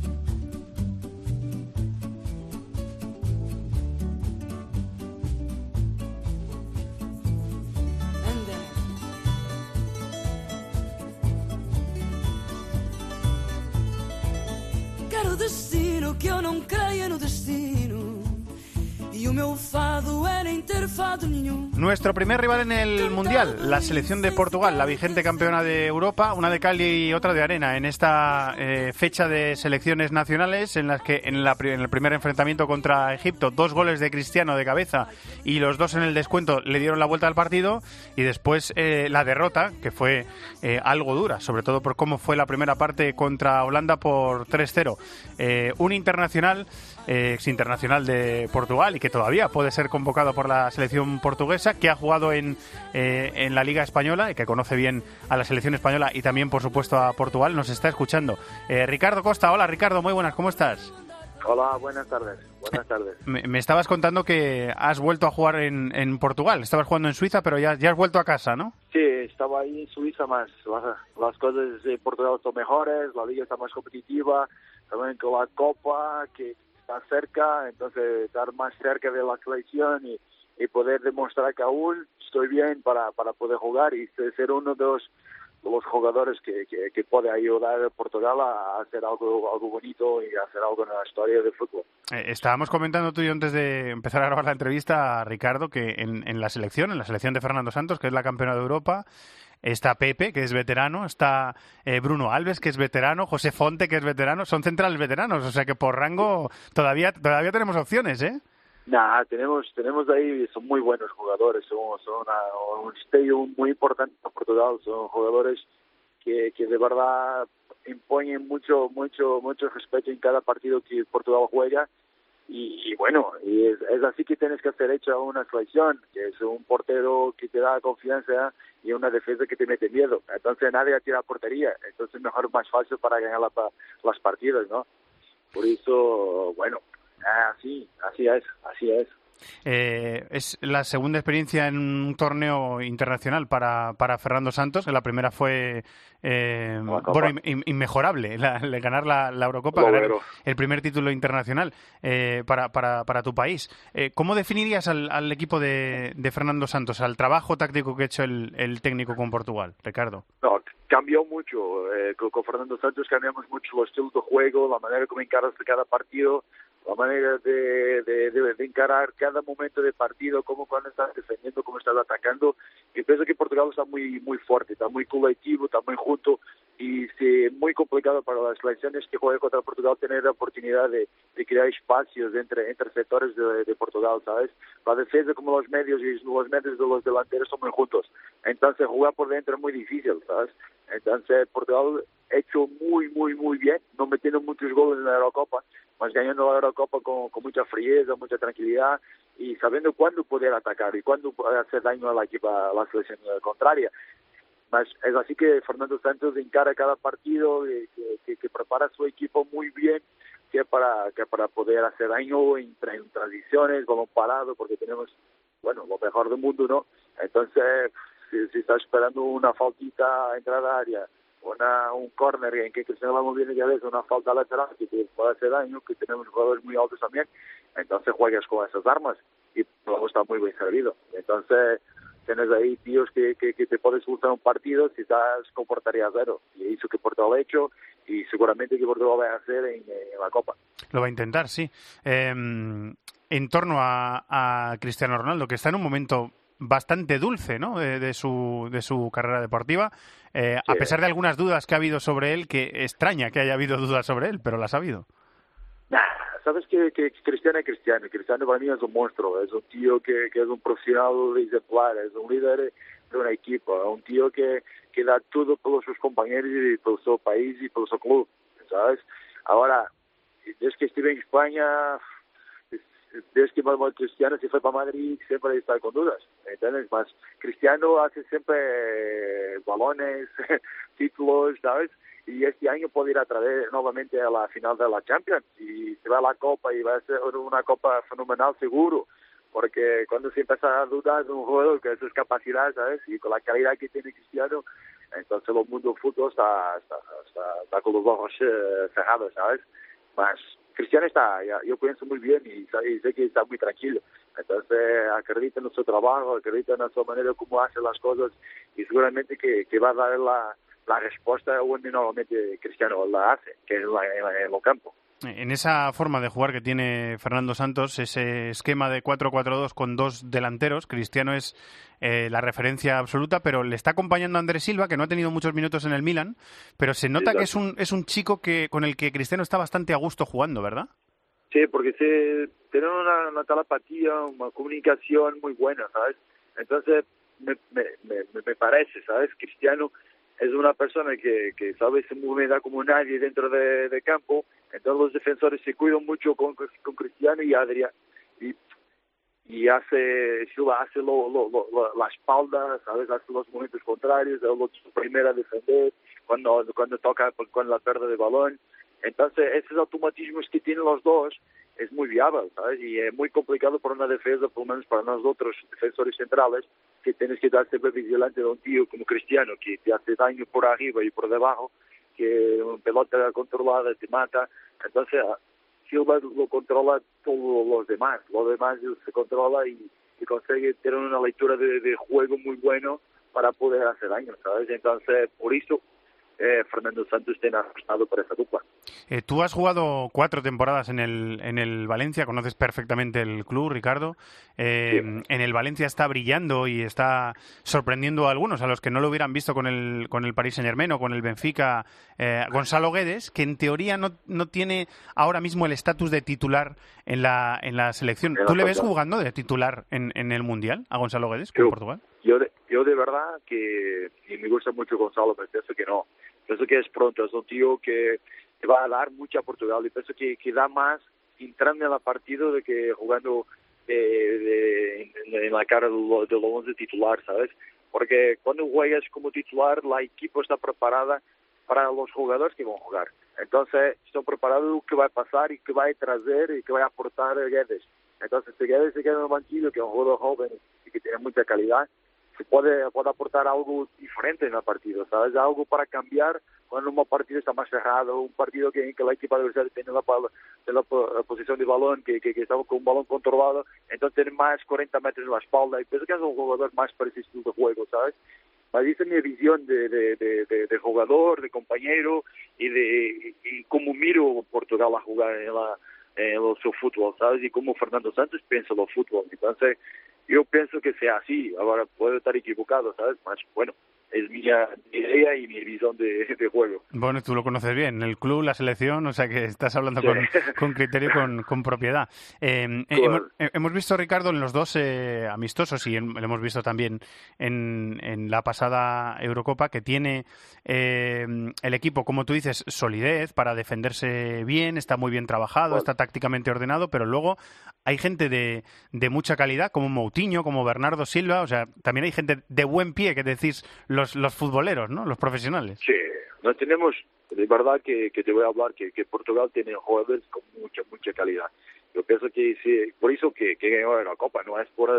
destino que eu não creia no destino. Nuestro primer rival en el Mundial, la selección de Portugal, la vigente campeona de Europa, una de Cali y otra de arena, en esta eh, fecha de selecciones nacionales en las que en, el primer enfrentamiento contra Egipto, dos goles de Cristiano de cabeza y los dos en el descuento le dieron la vuelta al partido y después eh, la derrota, que fue eh, algo dura, sobre todo por cómo fue la primera parte contra Holanda por 3-0. un internacional ex internacional de Portugal y que todavía puede ser convocado por la selección portuguesa, que ha jugado en, eh, en la Liga Española y que conoce bien a la selección española y también, por supuesto, a Portugal, nos está escuchando. Eh, Ricardo Costa, hola Ricardo, muy buenas, ¿cómo estás? Hola, buenas tardes. Buenas tardes. Me, estabas contando que has vuelto a jugar en, en, Portugal. Estabas jugando en Suiza, pero ya, ya has vuelto a casa, ¿no? Sí, estaba ahí en Suiza más. Las, cosas en Portugal son mejores, la liga está más competitiva, también con la Copa, que cerca, entonces estar más cerca de la selección y, poder demostrar que aún estoy bien para, para poder jugar y ser uno de los, los jugadores que, que, puede ayudar a Portugal a hacer algo, algo bonito y hacer algo en la historia del fútbol. Eh, estábamos comentando tú y yo antes de empezar a grabar la entrevista, Ricardo, que en, en la selección, en la selección de Fernando Santos, que es la campeona de Europa, está Pepe, que es veterano, está eh, Bruno Alves, que es veterano, José Fonte, que es veterano, son centrales veteranos, o sea que por rango todavía todavía tenemos opciones, ¿eh? Nah, tenemos tenemos ahí, son muy buenos jugadores, son, un estello muy importante para Portugal, son jugadores que, que de verdad imponen mucho mucho mucho respeto en cada partido que Portugal juega y, bueno, y es, así que tienes que hacer hecha una selección, que es un portero que te da confianza y una defensa que te mete miedo. Entonces nadie tira portería, entonces mejor más fácil para ganar las partidas, ¿no? Por eso, bueno, así, así es, así es. Eh, es la segunda experiencia en un torneo internacional para, para Fernando Santos. La primera fue eh, bueno, inmejorable, la, ganar la, Eurocopa, ganar el primer título internacional eh, para, para, para, tu país. Eh, ¿Cómo definirías al, equipo de, de, Fernando Santos, al trabajo táctico que ha hecho el, el técnico con Portugal, Ricardo? No, cambió mucho. Eh, con, Fernando Santos cambiamos mucho los estilos de juego, la manera como encaras cada partido la manera de, de, de, encarar cada momento de partido, cómo cuando estás defendiendo, cómo estás atacando. Y pienso que Portugal está muy muy fuerte, está muy colectivo, está muy junto y es muy complicado para las selecciones que juegan contra Portugal tener la oportunidad de, de crear espacios entre, entre sectores de, de, Portugal, ¿sabes? La defensa como los medios y los medios de los delanteros son muy juntos. Entonces jugar por dentro es muy difícil, ¿sabes? Entonces Portugal ha hecho muy, muy, muy bien, no metiendo muchos goles en la Eurocopa, mas ganhando a Eurocopa com, com muita frieza, muita tranquilidade e sabendo quando poder atacar e quando fazer daño à equipa, à seleção contrária. Mas é assim que Fernando Santos encara cada partido, que, que, que prepara a sua equipa muito bem, que para, que para poder fazer daño en, en transiciones, balón parado, porque tenemos, bueno, lo mejor del mundo, ¿no? Entonces, si, está esperando una faltita a entrada área, una, un corner en que Cristiano Ronaldo viene ya veces una falta lateral que te puede hacer daño, que tenemos jugadores muy altos también, entonces juegas con esas armas y luego está muy bien servido. Entonces, tienes ahí tíos que, que, que te pueden solucionar un partido si estás con portería cero. Y eso que Portugal ha hecho y seguramente que Portugal va a hacer en, en la Copa. Lo va a intentar, sí. Eh, en torno a, a Cristiano Ronaldo, que está en un momento bastante dulce ¿no? de, de su, de su carrera deportiva, eh, a Sí. pesar de algunas dudas que ha habido sobre él, que extraña que haya habido dudas sobre él, pero las ha habido. Nah, sabes que, que Cristiano es Cristiano. Cristiano para mí es un monstruo. Es un tío que, que es un profesional ejemplar. Es un líder de una equipo. Es un tío que, que da todo por sus compañeros y por su país y por su club. ¿Sabes? Ahora, desde que estuve en España, desde que bueno, Cristiano se fue para Madrid, siempre está con dudas. ¿Entiendes? Más Cristiano hace siempre eh, balones, títulos, ¿sabes? y este año puede ir a través nuevamente a la final de la Champions y se va a la Copa y va a ser una Copa fenomenal seguro porque cuando se empieza a dudar de un jugador con esas capacidades ¿sabes? y con la calidad que tiene Cristiano entonces el mundo del fútbol está, está, está, está con los ojos eh, cerrados ¿sabes? más Cristiano está, ya- yo pienso muy bien y, sé que está muy tranquilo. Entonces, acredita en su trabajo, acredita en su manera como hace las cosas y seguramente que, va a dar la, respuesta donde normalmente Cristiano la hace, que es la- en, la- en el campo. En esa forma de jugar que tiene Fernando Santos, ese esquema de 4-4-2 con dos delanteros, Cristiano es eh, la referencia absoluta, pero le está acompañando a Andrés Silva, que no ha tenido muchos minutos en el Milan, pero se nota que es un, es un chico que con el que Cristiano está bastante a gusto jugando, ¿verdad? Sí, porque se tienen una, una telepatía, una comunicación muy buena, ¿sabes? Entonces, me, me, me, me parece, ¿sabes? Cristiano es una persona que, que sabe se mover como nadie dentro de, campo, entonces los defensores se cuidan mucho con, con Cristiano y Adrián. Y, y hace, Silva hace lo, lo, lo- la espalda, ¿sabes? Hace los momentos contrarios, el otro primero a defender, cuando, cuando toca con la pérdida de balón. Entonces, esos automatismos que tienen los dos es muy viable, ¿sabes? Y es muy complicado para una defensa, por lo menos para nosotros, defensores centrales, que tienes que estar siempre vigilante de un tío como Cristiano, que te hace daño por arriba y por debajo, que una pelota controlada te mata. Entonces, ah, Silva lo controla todos los demás, los demás se controla y, consigue tener una lectura de, de juego muy bueno para poder hacer daño, ¿sabes? Entonces, por eso eh, Fernando Santos tiene apostado por esa dupla. Eh, tú has jugado cuatro temporadas en el, en el Valencia, conoces perfectamente el club, Ricardo. Eh, En el Valencia está brillando y está sorprendiendo a algunos, a los que no lo hubieran visto con el, con el Paris Saint Germain o con el Benfica, eh, Gonzalo Guedes, que en teoría no, no tiene ahora mismo el estatus de titular en la, en la selección. En la ¿Tú le ves jugando de titular en, en el Mundial a Gonzalo Guedes con Portugal? Yo de, yo de verdad que, y me gusta mucho Gonzalo, pero pienso que no. Pienso que es pronto, es un tío que, que va a dar mucho a Portugal y pienso que, que da más entrando en el partido de que jugando eh, de- en, en la cara de lo, de lo 11 titular, ¿sabes? Porque cuando juegas como titular, la equipo está preparada para los jugadores que van a jugar. Entonces, están preparados lo que va a pasar y que va a traer y que va a aportar Guedes. Entonces, si Guedes se queda en el banquillo, que es un jugador joven y que tiene mucha calidad, puede, puede aportar algo diferente en el partido, ¿sabes? Algo para cambiar cuando un partido está más cerrado, un partido que, en que la equipa adversaria tiene la, la, la posición de balón, que, que, que está con un balón controlado, entonces tiene más 40 metros en la espalda, y pienso que es un jugador más estilo de juego, ¿sabes? Mas esa es mi visión de, de, de, de, jugador, de compañero y de y cómo miro Portugal a jugar en, la, en su fútbol, ¿sabes? Y cómo Fernando Santos piensa el fútbol. Entonces, yo pienso que sea así. Ahora puedo estar equivocado, ¿sabes? Mas bueno, es mi idea y mi visión de, de juego. Bueno, tú lo conoces bien, el club, la selección, o sea que estás hablando Sí. con, con criterio y con, con propiedad. Eh, eh, hemos, eh, hemos visto, Ricardo, en los dos eh, amistosos y en- lo hemos visto también en, en la pasada Eurocopa, que tiene eh, el equipo, como tú dices, solidez para defenderse bien, está muy bien trabajado, está tácticamente ordenado, pero luego hay gente de, de mucha calidad, como Moutinho, como Bernardo Silva, o sea, también hay gente de buen pie, que decís los, los futboleros, ¿no? Los profesionales. Sí, no tenemos, de verdad que, te voy a hablar, que, Portugal tiene jugadores con mucha, mucha calidad. Yo pienso que sí, por eso que, que ganó la Copa, no es por,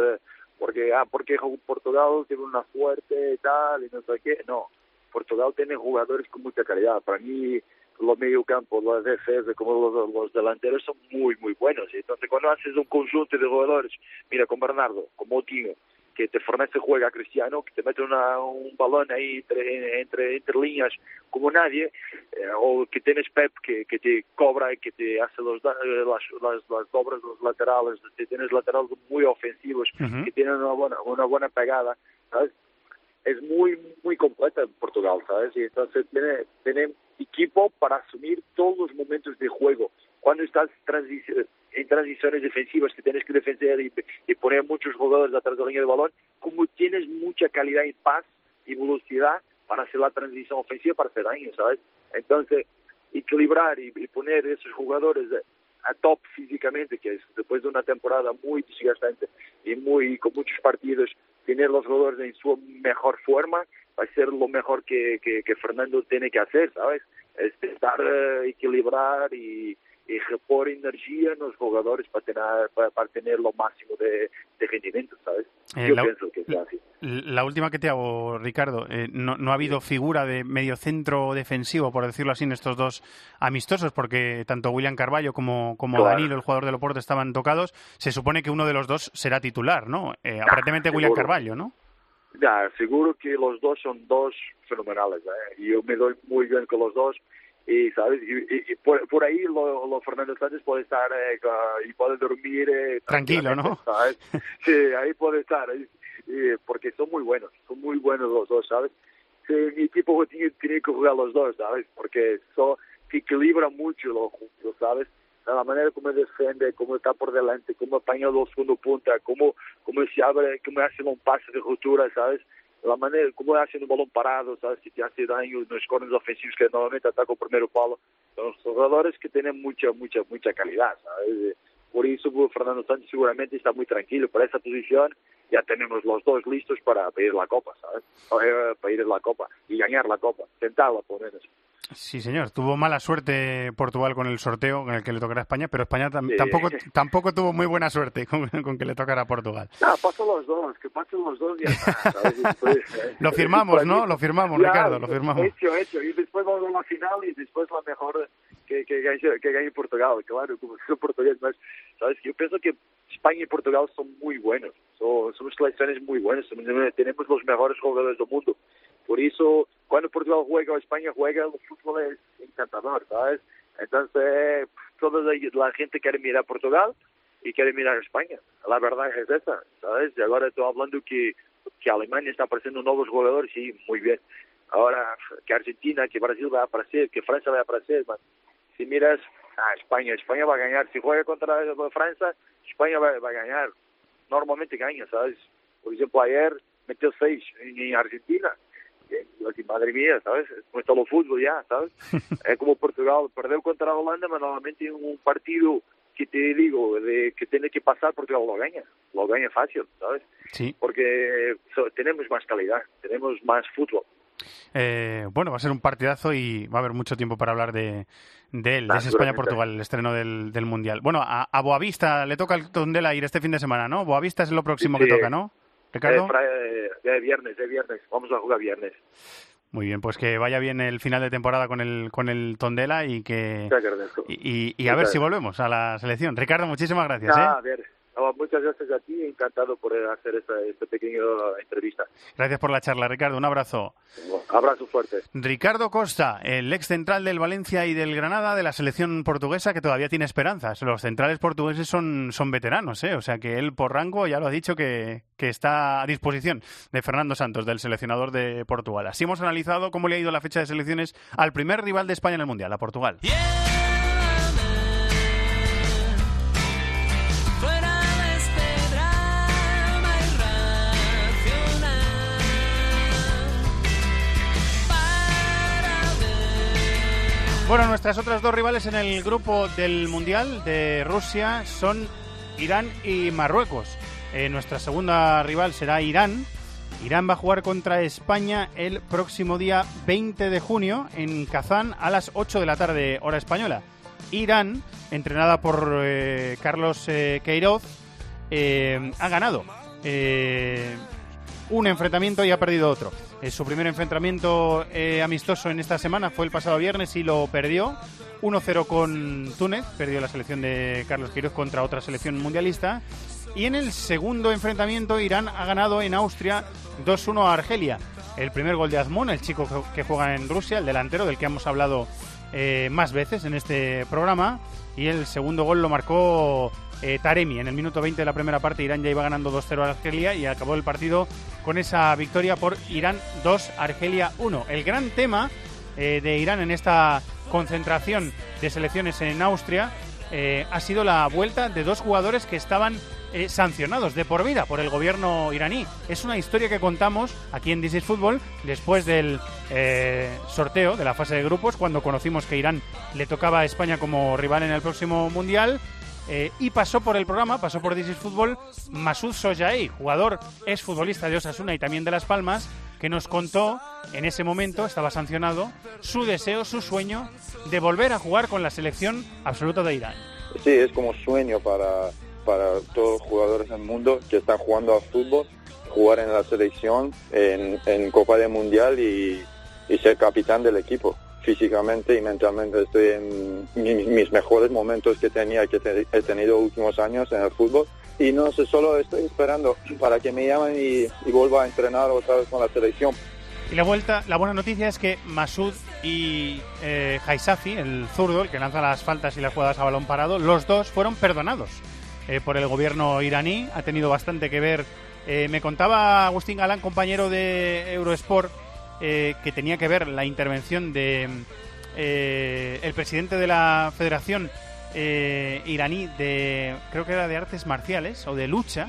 porque, ah, porque Portugal tiene una suerte y tal, y no sé qué, no. Portugal tiene jugadores con mucha calidad. Para mí, los mediocampos, los defensas, como los, los delanteros son muy, muy buenos. Entonces, cuando haces un conjunto de jugadores, mira, con Bernardo, con Moutinho, que te fornece juega Cristiano, que te mete una, un balón ahí entre, entre, entre líneas como nadie, eh, o que tienes Pep que, que te cobra y que te hace los, eh, las, las, las dobras, los laterales, que tienes laterales muy ofensivos, Ujú. que tienen una buena, una buena pegada, ¿sabes? Es muy, muy completa en Portugal, ¿sabes? Y entonces tiene, tiene equipo para asumir todos los momentos de juego. Cuando estás transi- en transiciones defensivas que tienes que defender y, y poner muchos jugadores atrás de la línea de balón, como tienes mucha calidad y paz y velocidad para hacer la transición ofensiva para hacer daño, ¿sabes? Entonces, equilibrar y, y poner esos jugadores a, a top físicamente, que es después de una temporada muy desgastante y muy con muchos partidos, tener los jugadores en su mejor forma va a ser lo mejor que, que, que Fernando tiene que hacer, ¿sabes? Es intentar eh, equilibrar y, y repor energía en los jugadores para tener, para, para tener lo máximo de, de rendimiento, ¿sabes? Eh, Yo la- pienso que sea así. La última que te hago, Ricardo, eh, no, no ha habido figura de mediocentro defensivo, por decirlo así, en estos dos amistosos, porque tanto William Carballo como, como Claro. Danilo, el jugador del Oporto, estaban tocados. Se supone que uno de los dos será titular, ¿no? Eh, aparentemente William seguro. Carballo, ¿no? Ya, seguro que los dos son dos fenomenales. ¿eh? Y yo me doy muy bien con los dos. Y, ¿sabes? Y, y- por, por ahí lo, lo Fernando Sánchez puede estar eh, y puede dormir eh, Tranquilo, ¿no? ¿sabes? Sí, ahí puede estar. porque son muy buenos, son muy buenos los dos, ¿sabes? Sí, mi equipo tiene, tiene que jugar los dos, ¿sabes? Porque son, que equilibra mucho los juntos, ¿sabes? La manera como defiende, cómo está por delante, cómo apaña los segundo punta, cómo, cómo se abre, cómo hace un pase de ruptura, ¿sabes? La manera, cómo hace un balón parado, ¿sabes? Que te hace daño nos corners ofensivos que normalmente ataca el primer palo. Son jugadores que tienen mucha, mucha, mucha calidad, ¿sabes? Por eso Fernando Sánchez seguramente está muy tranquilo para esa posición. Ya tenemos los dos listos para pedir la copa, ¿sabes? Eh, Para ir a la copa y ganar la copa, tentarla por menos. Sí, señor. Tuvo mala suerte Portugal con el sorteo con el que le tocará a España, pero España tam- Sí. tampoco, tampoco tuvo muy buena suerte con, con que le tocara a Portugal. Ah, pasan los dos, que pasen los dos y ya eh, Lo firmamos, ¿no? Lo firmamos, Ya, Ricardo, lo firmamos. Hecho, hecho. Y después vamos a la final y después la mejor que, que, gane, que gane Portugal, claro, como soy portugués, mas, ¿sabes? Yo pienso que España y Portugal son muy buenos, son, son selecciones muy buenas, tenemos los mejores jugadores del mundo. Por eso, cuando Portugal juega o España juega, el fútbol es encantador, ¿sabes? Entonces, toda la, gente quiere mirar Portugal y quiere mirar España. La verdad es esa, ¿sabes? Y ahora estoy hablando que, que Alemania está apareciendo nuevos jugadores, sí, muy bien. Ahora, que Argentina, que Brasil va a aparecer, que Francia va a aparecer, man. Si miras a España, España va a ganar. Si juega contra Francia, España va, va a ganar. Normalmente gana, ¿sabes? Por ejemplo, ayer metió seis en, en Argentina. Y yo así, madre mía, ¿sabes? Como está el fútbol ya, ¿sabes? es como Portugal perdió contra Holanda, pero normalmente en un partido que te digo, de que tiene que pasar, Portugal lo gana. Lo gana fácil, ¿sabes? Sí. Porque so- tenemos más calidad, tenemos más fútbol. Eh, bueno, va a ser un partidazo y va a haber mucho tiempo para hablar de, de él, de ese. España-Portugal, el estreno del, del Mundial. Bueno, a, a Boavista le toca el Tondela ir este fin de semana, ¿no? Boavista es lo próximo Sí. que toca, ¿no? Ricardo. Eh, fra- eh, de viernes, de viernes. Vamos a jugar viernes. Muy bien, pues que vaya bien el final de temporada con el, con el Tondela y que... Y, y- y a ver si volvemos a la selección. Ricardo, muchísimas gracias. Ah, ¿eh? a ver, no, muchas gracias a ti, encantado por hacer esta, esta pequeña entrevista. Gracias por la charla, Ricardo. Un abrazo. Abrazo fuerte. Ricardo Costa, el ex central del Valencia y del Granada de la selección portuguesa que todavía tiene esperanzas. Los centrales portugueses son, son veteranos, ¿eh? o sea que él por rango ya lo ha dicho que, que está a disposición de Fernando Santos, del seleccionador de Portugal. Así hemos analizado cómo le ha ido la fecha de selecciones al primer rival de España en el Mundial, a Portugal. Fuera Bueno, nuestras otras dos rivales en el grupo del Mundial de Rusia son Irán y Marruecos. Eh, nuestra segunda rival será Irán. Irán va a jugar contra España el próximo día 20 de junio en Kazán a las 8 de la tarde, hora española. Irán, entrenada por eh, Carlos eh, Queiroz, ha ganado un enfrentamiento y ha perdido otro. Su primer enfrentamiento eh, amistoso en esta semana fue el pasado viernes y lo perdió. 1-0 con Túnez, perdió la selección de Carlos Queiroz contra otra selección mundialista. Y en el segundo enfrentamiento, Irán ha ganado en Austria 2-1 a Argelia. El primer gol de Azmoun, el chico que- que juega en Rusia, el delantero del que hemos hablado eh, más veces en este programa. Y el segundo gol lo marcó eh, Taremi. En el minuto 20 de la primera parte, Irán ya iba ganando 2-0 a Argelia y acabó el partido con esa victoria por Irán 2, Argelia 1. El gran tema eh, de Irán en esta concentración de selecciones en Austria eh, ha sido la vuelta de dos jugadores que estaban sancionados de por vida por el gobierno iraní. Es una historia que contamos aquí en This is Football después del sorteo de la fase de grupos, cuando conocimos que Irán le tocaba a España como rival en el próximo Mundial. Eh, y pasó por el programa, pasó por This is Football, Masud jugador, es futbolista de Osasuna y también de Las Palmas, que nos contó en ese momento, estaba sancionado, su deseo, su sueño de volver a jugar con la selección absoluta de Irán. Sí, es como sueño para, para todos los jugadores del mundo que están jugando a fútbol, jugar en la selección, en, en Copa del Mundial y, y ser capitán del equipo. Físicamente y mentalmente estoy en mi- mis mejores momentos que tenía, que he tenido últimos años en el fútbol. Y no sé, solo estoy esperando para que me llamen y, y vuelva a entrenar otra vez con la selección. Y la vuelta, la buena noticia es que Masud y eh, Haisafi, el zurdo, el que lanza las faltas y las jugadas a balón parado, los dos fueron perdonados eh, por el gobierno iraní. Ha tenido bastante que ver. Eh, me contaba Agustín Galán, compañero de Eurosport, eh, que tenía que ver la intervención de eh, el presidente de la Federación eh, iraní de creo que era de artes marciales o de lucha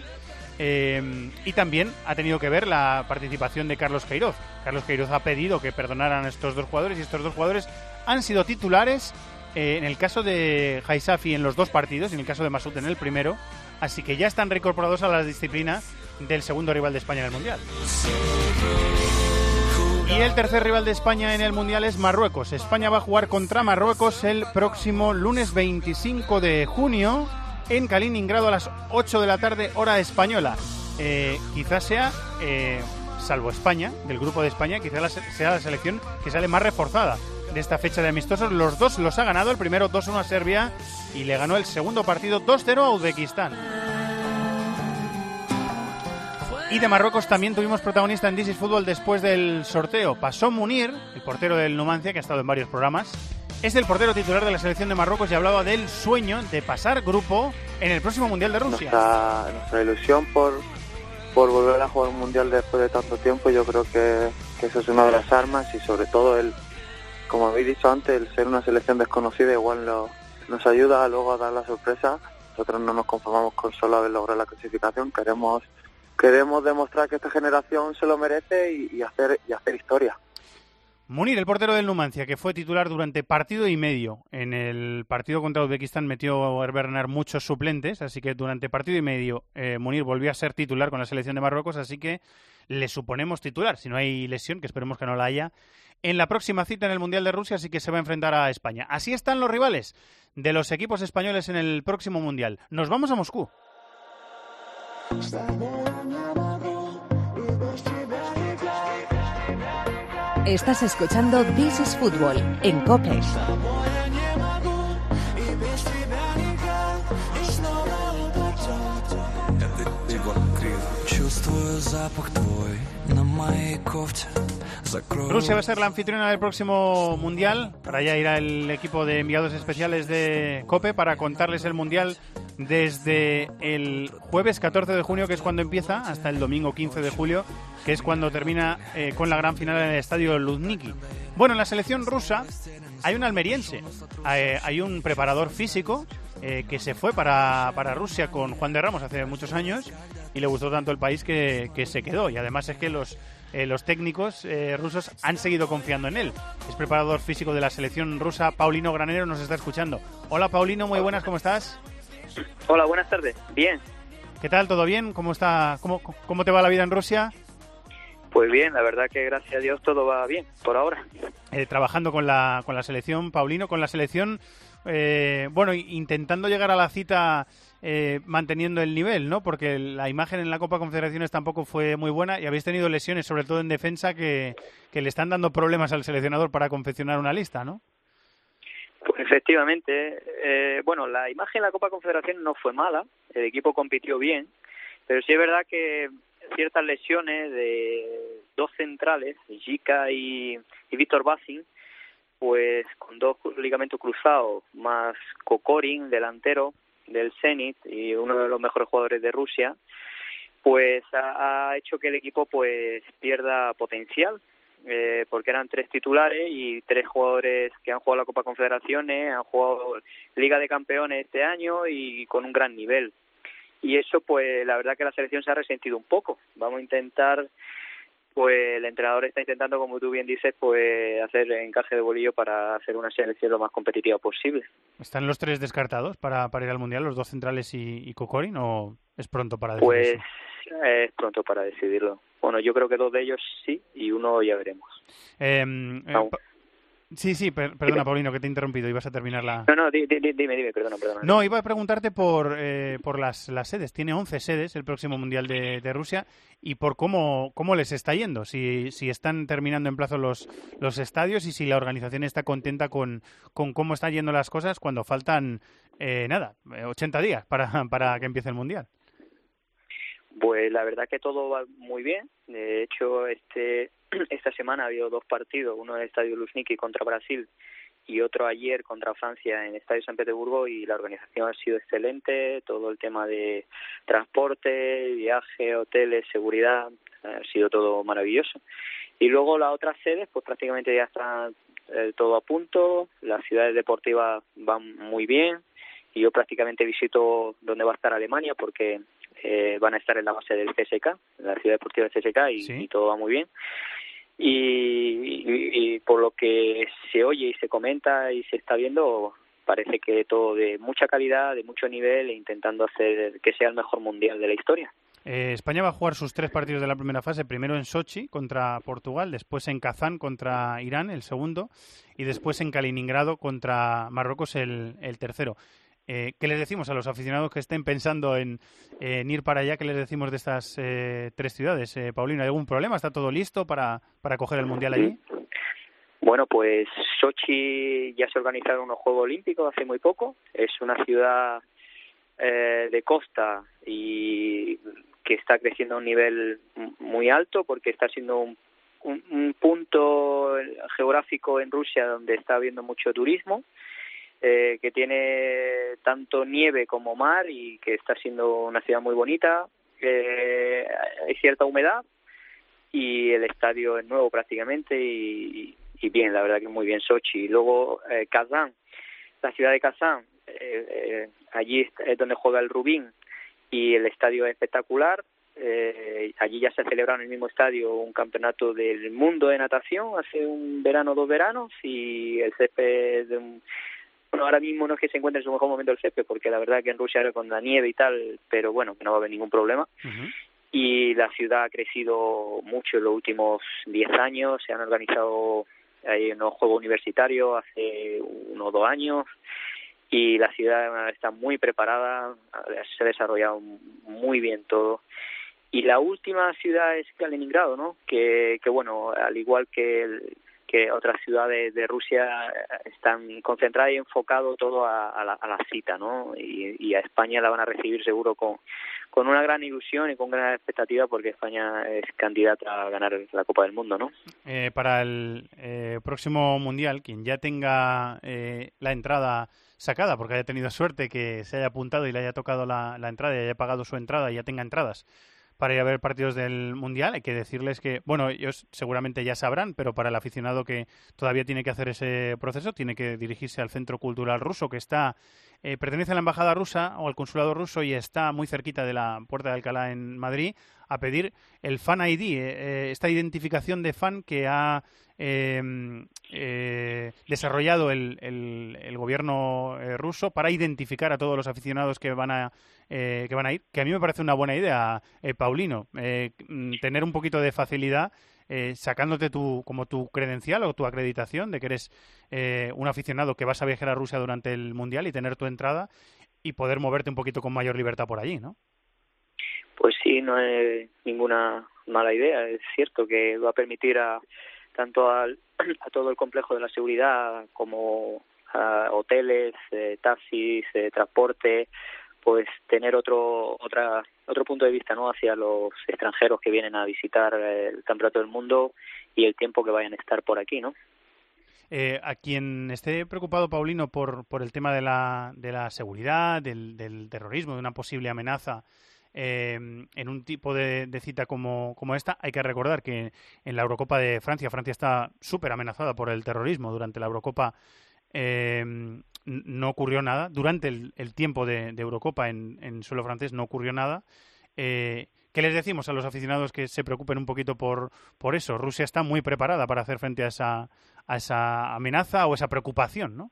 eh, y también ha tenido que ver la participación de Carlos Queiroz. Carlos Queiroz ha pedido que perdonaran a estos dos jugadores y estos dos jugadores han sido titulares eh, en el caso de Haisafi en los dos partidos y en el caso de Masud en el primero. Así que ya están reincorporados a la disciplina del segundo rival de España en el Mundial. Y el tercer rival de España en el Mundial es Marruecos. España va a jugar contra Marruecos el próximo lunes 25 de junio en Kaliningrado a las 8 de la tarde, hora española. Eh, quizás sea, eh, salvo España, del grupo de España, quizás sea la selección que sale más reforzada de esta fecha de amistosos. Los dos los ha ganado, el primero 2-1 a Serbia y le ganó el segundo partido 2-0 a Uzbekistán. Y de Marruecos también tuvimos protagonista en This is Fútbol después del sorteo. Pasó Munir, el portero del Numancia, que ha estado en varios programas. Es el portero titular de la selección de Marruecos y hablaba del sueño de pasar grupo en el próximo Mundial de Rusia. Nuestra, nuestra ilusión por, por volver a jugar un mundial después de tanto tiempo, yo creo que, que es una de las armas y sobre todo el, como habéis dicho antes, el ser una selección desconocida igual lo- nos ayuda luego a dar la sorpresa. Nosotros no nos conformamos con solo haber logrado la clasificación, queremos queremos demostrar que esta generación se lo merece y, hacer y hacer historia. Munir, el portero del Numancia, que fue titular durante partido y medio. En el partido contra Uzbekistán metió Herbernard muchos suplentes, así que durante partido y medio eh, Munir volvió a ser titular con la selección de Marruecos, así que le suponemos titular, si no hay lesión, que esperemos que no la haya, en la próxima cita en el Mundial de Rusia, así que se va a enfrentar a España. Así están los rivales de los equipos españoles en el próximo Mundial. Nos vamos a Moscú. Estás escuchando This is Football en COPE. Чувствую запах твой на моей кофте. Rusia va a ser la anfitriona del próximo Mundial. Para allá irá el equipo de enviados especiales de COPE para contarles el Mundial desde el jueves 14 de junio, que es cuando empieza, hasta el domingo 15 de julio, que es cuando termina eh, con la gran final en el estadio Luzhniki. Bueno, en la selección rusa hay un almeriense, hay, un preparador físico eh, que se fue para, para, Rusia con Juan de Ramos hace muchos años y le gustó tanto el país que se quedó. Y además es que los eh, los técnicos eh, rusos han seguido confiando en él. Es preparador físico de la selección rusa, Paulino Granero, nos está escuchando. Hola Paulino, muy buenas, ¿cómo estás? Hola, buenas tardes. Bien, ¿Qué tal? ¿Todo bien? ¿Cómo, está, cómo, cómo te va la vida en Rusia? pues bien, la verdad que gracias a Dios todo va bien por ahora. Eh, trabajando con la, con la selección, Paulino, con la selección, eh, bueno, intentando llegar a la cita eh, manteniendo el nivel, ¿no? Porque la imagen en la Copa Confederaciones tampoco fue muy buena y habéis tenido lesiones, sobre todo en defensa, que, le están dando problemas al seleccionador para confeccionar una lista, ¿no? Pues efectivamente, eh, bueno, la imagen en la Copa Confederación no fue mala, el equipo compitió bien, pero sí es verdad que ciertas lesiones de dos centrales, Jica y, Víctor Bassin, pues con dos ligamentos cruzados, más Kokorin, delantero del Zenit y uno de los mejores jugadores de Rusia, pues ha, ha hecho que el equipo pues pierda potencial eh, porque eran tres titulares y tres jugadores que han jugado la Copa Confederaciones, han jugado Liga de Campeones este año y con un gran nivel. Y eso, pues la verdad que la selección se ha resentido un poco. Vamos a intentar, pues el entrenador está intentando, como tú bien dices, pues hacer encaje de bolillo para hacer una selección lo más competitiva posible. ¿Están los tres descartados para, para ir al Mundial, los dos centrales y, y Kokorin, o es pronto para decidirlo? Pues es pronto para decidirlo. Bueno, yo creo que dos de ellos sí y uno ya veremos. Eh, eh, sí, sí, per perdona, Paulino, que te he interrumpido. Ibas a terminar la... No, no, di, di, dime, dime, perdona, perdona. No, iba a preguntarte por, eh, por las, las sedes. Tiene 11 sedes el próximo Mundial de, de Rusia y por cómo, cómo les está yendo. Si, si están terminando en plazo los, los estadios y si la organización está contenta con, con cómo están yendo las cosas cuando faltan, eh, nada, 80 días para, para que empiece el Mundial. Pues la verdad que todo va muy bien. De hecho, este esta semana ha habido dos partidos, uno en el Estadio Luzhniki contra Brasil y otro ayer contra Francia en el Estadio San Petersburgo y la organización ha sido excelente, todo el tema de transporte, viaje, hoteles, seguridad, ha sido todo maravilloso. Y luego las otras sedes, pues prácticamente ya está eh, todo a punto, las ciudades deportivas van muy bien y yo prácticamente visito donde va a estar Alemania porque eh, van a estar en la base del CSK, la ciudad deportiva del CSK y, ¿Sí? y todo va muy bien. Y, y, y, por lo que se oye y se comenta y se está viendo, parece que todo de mucha calidad, de mucho nivel e intentando hacer que sea el mejor mundial de la historia. Eh, España va a jugar sus tres partidos de la primera fase, primero en Sochi contra Portugal, después en Kazán contra Irán, el segundo, y después en Kaliningrado contra Marruecos, el, el tercero. Eh, ¿Qué les decimos a los aficionados que estén pensando en, ir para allá? ¿Qué les decimos de estas eh, tres ciudades? Eh, Paulino, ¿hay algún problema? ¿Está todo listo para, para coger el Mundial allí? Bueno, pues Sochi ya se organizaron unos Juegos Olímpicos hace muy poco. Es una ciudad eh, de costa y que está creciendo a un nivel muy alto porque está siendo un, un, un punto geográfico en Rusia donde está habiendo mucho turismo eh, que tiene tanto nieve como mar y que está siendo una ciudad muy bonita. Eh, hay cierta humedad y el estadio es nuevo prácticamente y, bien, la verdad que muy bien Sochi. Y luego eh, Kazán, la ciudad de Kazán, eh, eh, allí es donde juega el Rubín y el estadio es espectacular. Eh, allí ya se celebrado en el mismo estadio un campeonato del mundo de natación hace un verano, dos veranos y el césped de un, bueno, ahora mismo no es que se encuentre en su mejor momento el césped, porque la verdad que en Rusia era con la nieve y tal, pero bueno, que no va a haber ningún problema. Uh -huh. Y la ciudad ha crecido mucho en los últimos 10 años, se han organizado hay unos juegos universitarios hace uno o dos años y la ciudad está muy preparada, se ha desarrollado muy bien todo. Y la última ciudad es Kaliningrado, ¿no? Que, que bueno, al igual que el, que otras ciudades de Rusia están concentradas y enfocado todo a, la, a la, cita, ¿no? Y, a España la van a recibir seguro con, con una gran ilusión y con gran expectativa porque España es candidata a ganar la Copa del Mundo, ¿no? Eh, para el eh, próximo Mundial, quien ya tenga eh, la entrada sacada, porque haya tenido suerte que se haya apuntado y le haya tocado la entrada y haya pagado su entrada y ya tenga entradas para ir a ver partidos del Mundial. Hay que decirles que, bueno, ellos seguramente ya sabrán, pero para el aficionado que todavía tiene que hacer ese proceso, tiene que dirigirse al Centro Cultural Ruso, que está eh, pertenece a la Embajada Rusa o al Consulado Ruso y está muy cerquita de la Puerta de Alcalá en Madrid, a pedir el Fan ID, eh, eh, esta identificación de fan que ha em, desarrollado el, el, el gobierno ruso para identificar a todos los aficionados que van a que van a ir, que a mí me parece una buena idea, Paulino, eh, tener un poquito de facilidad eh, sacándote tu, como tu credencial o tu acreditación de que eres eh, un aficionado que vas a viajar a Rusia durante el Mundial y tener tu entrada y poder moverte un poquito con mayor libertad por allí, ¿no? Pues sí, no es ninguna mala idea. Es cierto que va a permitir a tanto al, a todo el complejo de la seguridad como ah, hoteles, eh, taxis, eh, transporte, pues tener otro otra otro punto de vista no hacia los extranjeros que vienen a visitar el campeonato del mundo y el tiempo que vayan a estar por aquí no eh, a quien esté preocupado, Paulino, por, por el tema de la, de la seguridad, del, del terrorismo, de una posible amenaza eh, en un tipo de, de cita como, como, esta, hay que recordar que en la Eurocopa de Francia, Francia está súper amenazada por el terrorismo. Durante la Eurocopa eh, no ocurrió nada. Durante el, el tiempo de, Eurocopa en, suelo francés no ocurrió nada. Eh, ¿Qué les decimos a los aficionados que se preocupen un poquito por, por eso? Rusia está muy preparada para hacer frente a esa, a esa amenaza o esa preocupación, ¿no?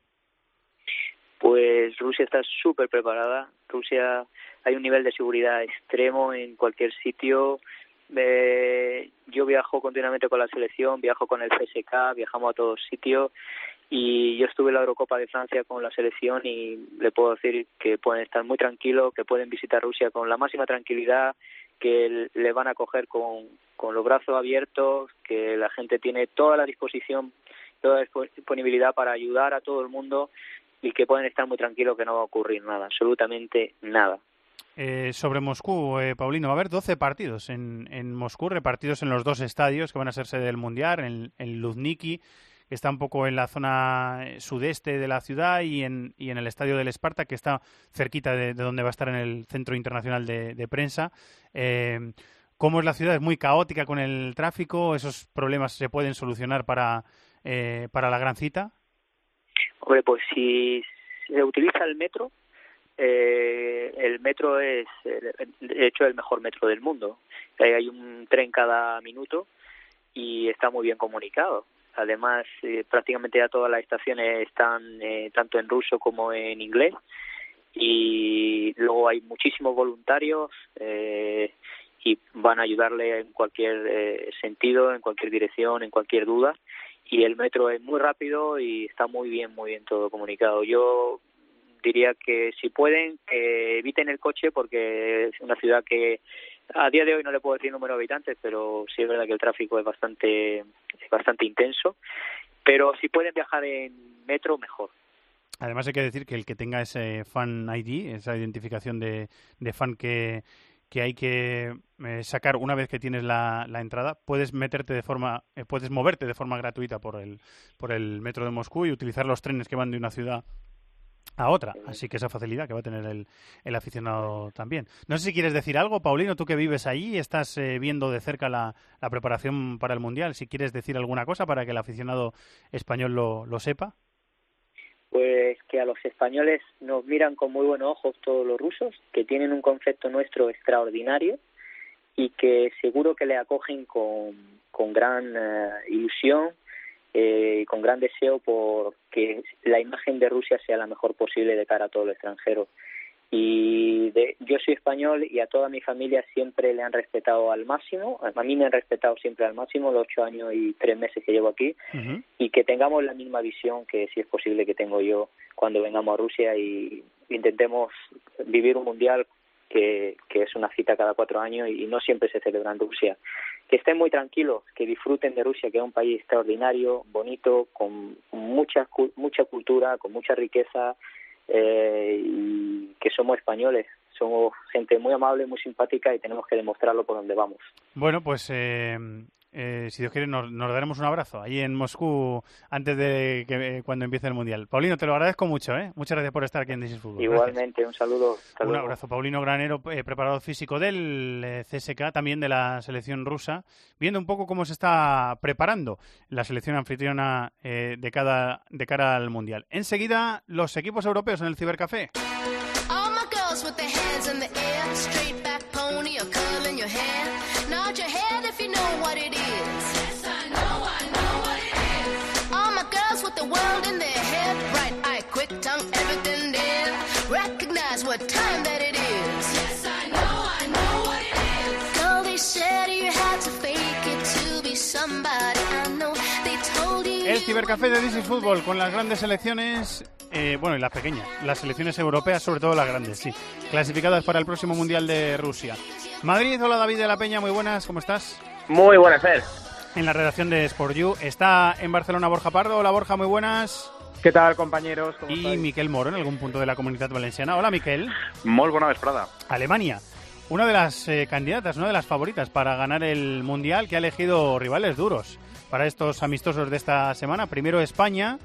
Pues Rusia está súper preparada. Rusia hay un nivel de seguridad extremo en cualquier sitio. Eh, yo viajo continuamente con la selección, viajo con el CSK, viajamos a todos sitios y yo estuve en la Eurocopa de Francia con la selección y le puedo decir que pueden estar muy tranquilos, que pueden visitar Rusia con la máxima tranquilidad, que le van a coger con, con los brazos abiertos, que la gente tiene toda la disposición toda disponibilidad para ayudar a todo el mundo y que pueden estar muy tranquilos que no va a ocurrir nada, absolutamente nada. Eh, sobre Moscú, eh, Paulino, va a haber 12 partidos en, en, Moscú, repartidos en los dos estadios que van a ser sede del Mundial, en, en Luzniki, está un poco en la zona eh, sudeste de la ciudad, y en, y en el estadio del Esparta, que está cerquita de, de, donde va a estar en el Centro Internacional de, Prensa. Eh, ¿Cómo es la ciudad? ¿Es muy caótica con el tráfico? ¿Esos problemas se pueden solucionar para, eh, para la gran cita? Hombre, pues si se utiliza el metro, eh, el metro es, de hecho, el mejor metro del mundo. Hay un tren cada minuto y está muy bien comunicado. Además, eh, prácticamente ya todas las estaciones están eh, tanto en ruso como en inglés y luego hay muchísimos voluntarios eh, y van a ayudarle en cualquier eh, sentido, en cualquier dirección, en cualquier duda y el metro es muy rápido y está muy bien, muy bien todo comunicado. Yo diría que si pueden, que eviten el coche porque es una ciudad que a día de hoy no le puedo decir número de habitantes, pero sí es verdad que el tráfico es bastante, es bastante intenso. Pero si pueden viajar en metro, mejor. Además hay que decir que el que tenga ese fan ID, esa identificación de, fan que, que hay que eh, sacar una vez que tienes la, la, entrada, puedes meterte de forma, eh, puedes moverte de forma gratuita por el, por el metro de Moscú y utilizar los trenes que van de una ciudad otra. Así que esa facilidad que va a tener el, el aficionado también. No sé si quieres decir algo, Paulino, tú que vives allí, estás eh, viendo de cerca la, la, preparación para el Mundial, si quieres decir alguna cosa para que el aficionado español lo, lo sepa pues que a los españoles nos miran con muy buenos ojos todos los rusos, que tienen un concepto nuestro extraordinario y que seguro que le acogen con, con gran uh, ilusión eh, y con gran deseo por que la imagen de Rusia sea la mejor posible de cara a todo el extranjero y de, yo soy español y a toda mi familia siempre le han respetado al máximo, a mí me han respetado siempre al máximo, los ocho años y tres meses que llevo aquí, uh -huh. y que tengamos la misma visión que si es posible que tengo yo cuando vengamos a Rusia y intentemos vivir un mundial que, que es una cita cada cuatro años y, y no siempre se celebra en Rusia. Que estén muy tranquilos, que disfruten de Rusia, que es un país extraordinario, bonito, con mucha, mucha cultura, con mucha riqueza, eh, y que somos españoles, somos gente muy amable, muy simpática y tenemos que demostrarlo por donde vamos. Bueno, pues eh, eh, si Dios quiere nos, nos, daremos un abrazo ahí en Moscú antes de que eh, cuando empiece el Mundial. Paulino, te lo agradezco mucho, ¿eh? Muchas gracias por estar aquí en This Fútbol. Igualmente, gracias. un saludo. Un abrazo. Paulino Granero, eh, preparador físico del CSK, también de la selección rusa, viendo un poco cómo se está preparando la selección anfitriona eh, de, cada, de cara al Mundial. Enseguida, los equipos europeos en el Cibercafé. the world in their head. Bright eye, quick tongue, everything there. Recognize what time that it is. Yes, I know, I know what it is. Girl, they said you had to fake it to be somebody. I know they told you. El cibercafé de This Fútbol con las grandes selecciones. Eh, bueno, y las pequeñas, las selecciones europeas, sobre todo las grandes, sí, clasificadas para el próximo Mundial de Rusia. Madrid, hola David de la Peña, muy buenas, ¿cómo estás? Muy buenas, Fer en la redacción de Sport You. Está en Barcelona Borja Pardo. Hola Borja, muy buenas. ¿Qué tal, compañeros? ¿Cómo Y estáis? Miquel Moro, en algún punto de la comunidad valenciana. Hola, Miquel. Molt bona vesprada. Alemania, una de las eh, candidatas, una de las favoritas para ganar el Mundial, que ha elegido rivales duros para estos amistosos de esta semana. Primero España,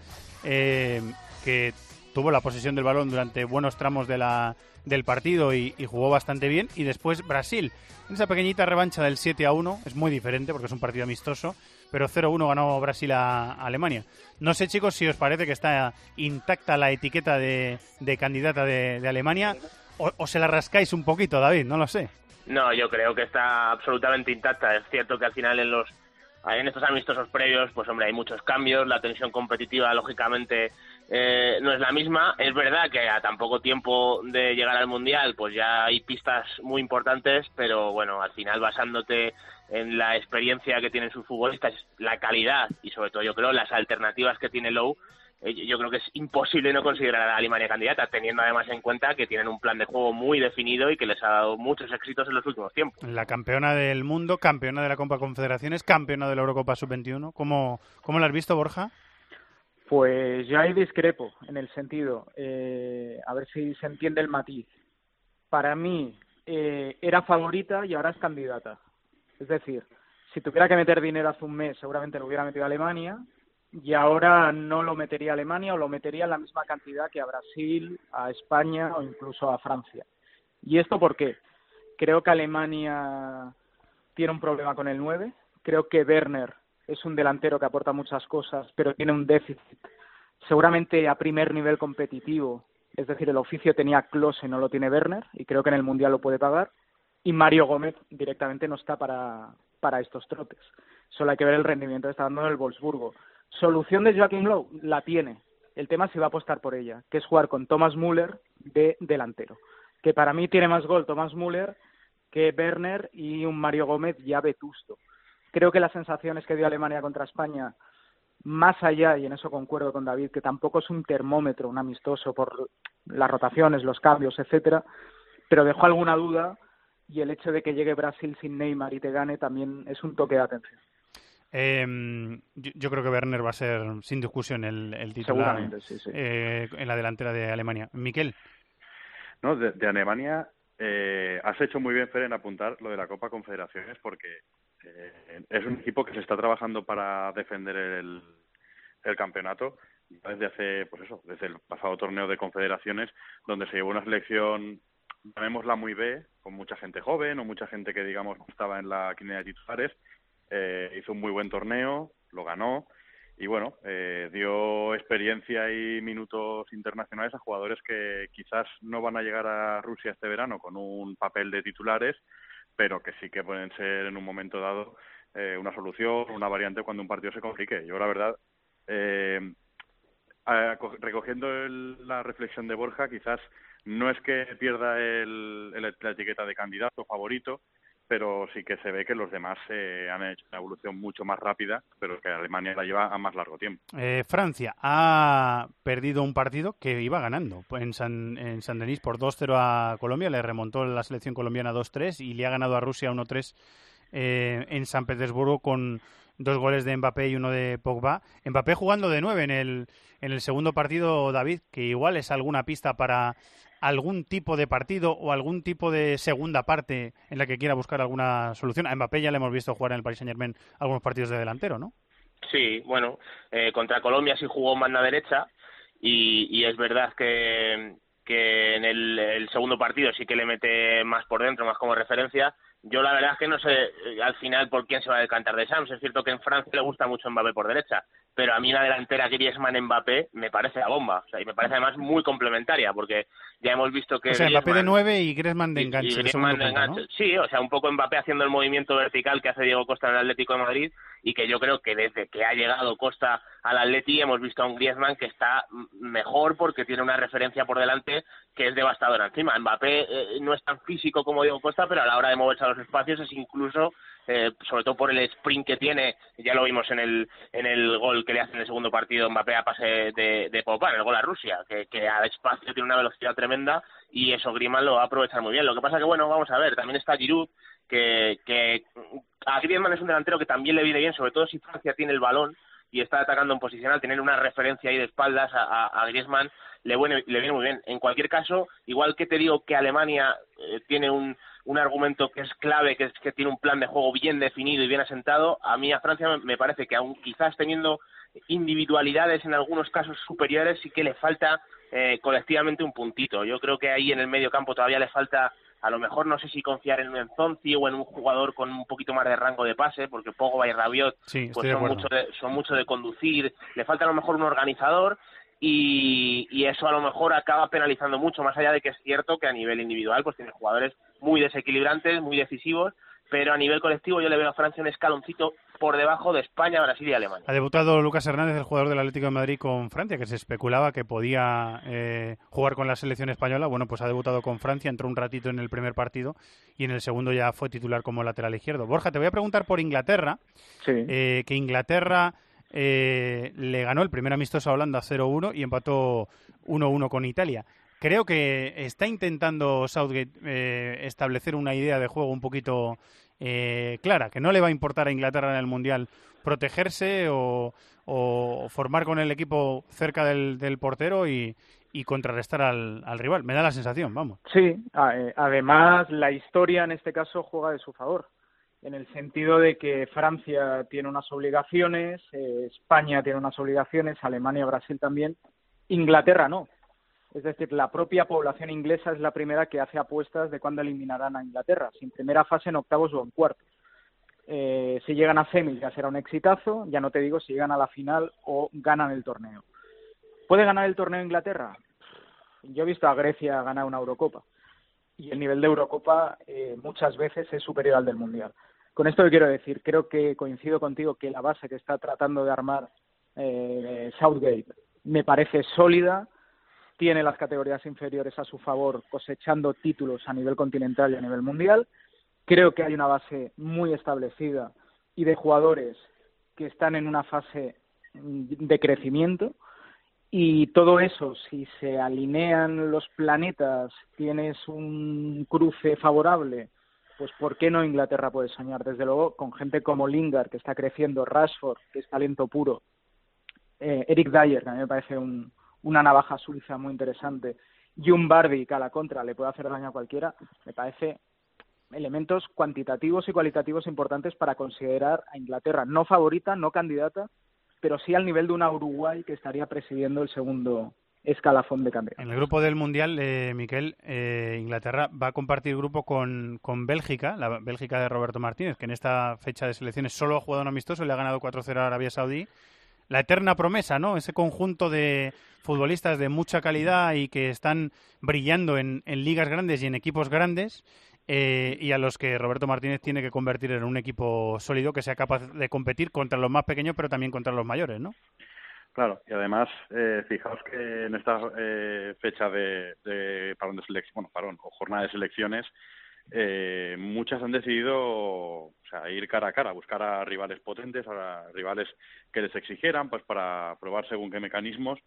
eh, que tuvo la posesión del balón durante buenos tramos de la, del partido y, y jugó bastante bien. Y después Brasil, en esa pequeñita revancha del 7 a 1, es muy diferente porque es un partido amistoso, pero 0-1 ganó Brasil a, a Alemania. No sé, chicos, si os parece que está intacta la etiqueta de, candidata de, de Alemania o, o se la rascáis un poquito, David, no lo sé. No, yo creo que está absolutamente intacta. Es cierto que al final en los en estos amistosos previos, pues hombre, hay muchos cambios, la tensión competitiva lógicamente eh, no es la misma. Es verdad que a tan poco tiempo de llegar al mundial, pues ya hay pistas muy importantes, pero bueno, al final basándote en la experiencia que tienen sus futbolistas, la calidad y sobre todo yo creo las alternativas que tiene Lowe, eh, yo creo que es imposible no considerar a Alemania candidata, teniendo además en cuenta que tienen un plan de juego muy definido y que les ha dado muchos éxitos en los últimos tiempos. La campeona del mundo, campeona de la Copa Confederaciones, campeona de la Eurocopa Sub-21. ¿Cómo, ¿Cómo la has visto, Borja? Pues yo ahí discrepo en el sentido, eh, a ver si se entiende el matiz. Para mí eh, era favorita y ahora es candidata. Es decir, si tuviera que meter dinero hace un mes, seguramente lo hubiera metido a Alemania y ahora no lo metería a Alemania o lo metería en la misma cantidad que a Brasil, a España o incluso a Francia. ¿Y esto por qué? Creo que Alemania tiene un problema con el 9. Creo que Werner es un delantero que aporta muchas cosas, pero tiene un déficit seguramente a primer nivel competitivo. Es decir, el oficio tenía Klose, no lo tiene Werner, y creo que en el Mundial lo puede pagar. Y Mario Gómez directamente no está para, para estos trotes. Solo hay que ver el rendimiento que está dando el Wolfsburgo. Solución de Joaquim Lowe la tiene. El tema si va a apostar por ella, que es jugar con Thomas Müller de delantero. Que para mí tiene más gol Thomas Müller que Werner y un Mario Gómez ya vetusto. Creo que las sensaciones que dio Alemania contra España, más allá, y en eso concuerdo con David, que tampoco es un termómetro, un amistoso por las rotaciones, los cambios, etcétera, pero dejó alguna duda y el hecho de que llegue Brasil sin Neymar y te gane también es un toque de atención. Eh, yo, yo creo que Werner va a ser, sin discusión, el, el titular Seguramente, sí, sí. eh, en la delantera de Alemania. Miquel. No, de, de Alemania eh, has hecho muy bien, Fer, en apuntar lo de la Copa Confederaciones porque eh, es un equipo que se está trabajando para defender el, el campeonato desde hace, pues eso, desde el pasado torneo de confederaciones, donde se llevó una selección, llamémosla muy B, con mucha gente joven o mucha gente que, digamos, estaba en la quinea de titulares. Eh, hizo un muy buen torneo, lo ganó y, bueno, eh, dio experiencia y minutos internacionales a jugadores que quizás no van a llegar a Rusia este verano con un papel de titulares, pero que sí que pueden ser en un momento dado eh, una solución, una variante cuando un partido se complique. Yo, la verdad, eh, recogiendo el- la reflexión de Borja, quizás no es que pierda el, el- la etiqueta de candidato favorito, pero sí que se ve que los demás eh, han hecho una evolución mucho más rápida, pero que Alemania la lleva a más largo tiempo. Eh, Francia ha perdido un partido que iba ganando en San, en San Denis por 2-0 a Colombia, le remontó la selección colombiana 2-3 y le ha ganado a Rusia 1-3 eh, en San Petersburgo con dos goles de Mbappé y uno de Pogba. Mbappé jugando de 9 en el, en el segundo partido, David, que igual es alguna pista para algún tipo de partido o algún tipo de segunda parte en la que quiera buscar alguna solución. A Mbappé ya le hemos visto jugar en el Paris Saint Germain algunos partidos de delantero, ¿no? Sí, bueno, eh, contra Colombia sí jugó en banda derecha y, es verdad que, que en el segundo partido sí que le mete más por dentro, más como referencia. Yo la verdad es que no sé eh, al final por quién se va a decantar de Sams. Es cierto que en Francia le gusta mucho Mbappé por derecha, pero a mí la delantera Griezmann-Mbappé me parece la bomba. O sea, y me parece además muy complementaria porque ya hemos visto que O sea, Mbappé de Griezmann- 9 y Griezmann de enganche. Sí, o sea, un poco Mbappé haciendo el movimiento vertical que hace Diego Costa en el Atlético de Madrid y que yo creo que desde que ha llegado Costa al Atleti hemos visto a un Griezmann que está mejor porque tiene una referencia por delante que es devastadora encima. Mbappé eh, no es tan físico como Diego Costa, pero a la hora de moverse a los espacios es incluso eh, sobre todo por el sprint que tiene, ya lo vimos en el en el gol que le hace en el segundo partido Mbappé a pase de, de en el gol a Rusia, que, que a espacio tiene una velocidad tremenda y eso Griezmann lo va a aprovechar muy bien. Lo que pasa que, bueno, vamos a ver, también está Giroud, que, que a Griezmann es un delantero que también le viene bien, sobre todo si Francia tiene el balón, y está atacando en posicional, tener una referencia ahí de espaldas a, Griezmann le le viene muy bien. En cualquier caso, igual que te digo que Alemania eh, tiene un, un argumento que es clave, que es que tiene un plan de juego bien definido y bien asentado, a mí a Francia me, parece que aún quizás teniendo individualidades en algunos casos superiores sí que le falta eh, colectivamente un puntito. Yo creo que ahí en el medio campo todavía le falta a lo mejor no sé si confiar en un Enzonzi o en un jugador con un poquito más de rango de pase, porque Pogba y Rabiot Sí, pues son, mucho de, son mucho de conducir, le falta a lo mejor un organizador y, y eso a lo mejor acaba penalizando mucho, más allá de que es cierto que a nivel individual pues tiene jugadores muy desequilibrantes, muy decisivos, pero a nivel colectivo yo le veo a Francia un escaloncito por debajo de España, Brasil y Alemania. Ha debutado Lucas Hernández, el jugador del Atlético de Madrid con Francia, que se especulaba que podía eh, jugar con la selección española. Bueno, pues ha debutado con Francia, entró un ratito en el primer partido y en el segundo ya fue titular como lateral izquierdo. Borja, te voy a preguntar por Inglaterra, Sí. eh, que Inglaterra eh, le ganó el primer amistoso a Holanda 0-1 y empató 1-1 con Italia. Creo que está intentando Southgate eh, establecer una idea de juego un poquito eh, clara, que no le va a importar a Inglaterra en el Mundial protegerse o, o formar con el equipo cerca del, del portero y, contrarrestar al, al rival. Me da la sensación, vamos. Sí, eh, además la historia en este caso juega de su favor, en el sentido de que Francia tiene unas obligaciones, eh, España tiene unas obligaciones, Alemania, Brasil también, Inglaterra no. Es decir, la propia población inglesa es la primera que hace apuestas de cuándo eliminarán a Inglaterra, si en primera fase, en octavos o en cuartos. Eh, si llegan a semis ya será un exitazo, ya no te digo si llegan a la final o ganan el torneo. ¿Puede ganar el torneo Inglaterra? Yo he visto a Grecia ganar una Eurocopa y el nivel de Eurocopa eh, muchas veces es superior al del Mundial. Con esto que quiero decir, creo que coincido contigo que la base que está tratando de armar eh, Southgate me parece sólida, tiene las categorías inferiores a su favor cosechando títulos a nivel continental y a nivel mundial. Creo que hay una base muy establecida y de jugadores que están en una fase de crecimiento y todo eso, si se alinean los planetas, tienes un cruce favorable, pues ¿por qué no Inglaterra puede soñar? Desde luego, con gente como Lingard, que está creciendo, Rashford, que es talento puro, eh, Eric Dyer, que a mí me parece un, una navaja suiza muy interesante, y un Bardi que a la contra le puede hacer daño a cualquiera, me parece elementos cuantitativos y cualitativos importantes para considerar a Inglaterra no favorita, no candidata, pero sí al nivel de una Uruguay que estaría presidiendo el segundo escalafón de cambio. En el grupo del Mundial, eh, Miquel, eh, Inglaterra va a compartir grupo con, con Bélgica, la Bélgica de Roberto Martínez, que en esta fecha de selecciones solo ha jugado un amistoso y le ha ganado 4-0 a Arabia Saudí. La eterna promesa, ¿no? Ese conjunto de futbolistas de mucha calidad y que están brillando en, en ligas grandes y en equipos grandes eh, y a los que Roberto Martínez tiene que convertir en un equipo sólido que sea capaz de competir contra los más pequeños pero también contra los mayores, ¿no? Claro, y además, eh, fijaos que en esta eh, fecha de, parón de selección, bueno, parón o jornada de selecciones, eh, muchas han decidido o sea, ir cara a cara, buscar a rivales potentes, a rivales que les exigieran, pues para probar según qué mecanismos.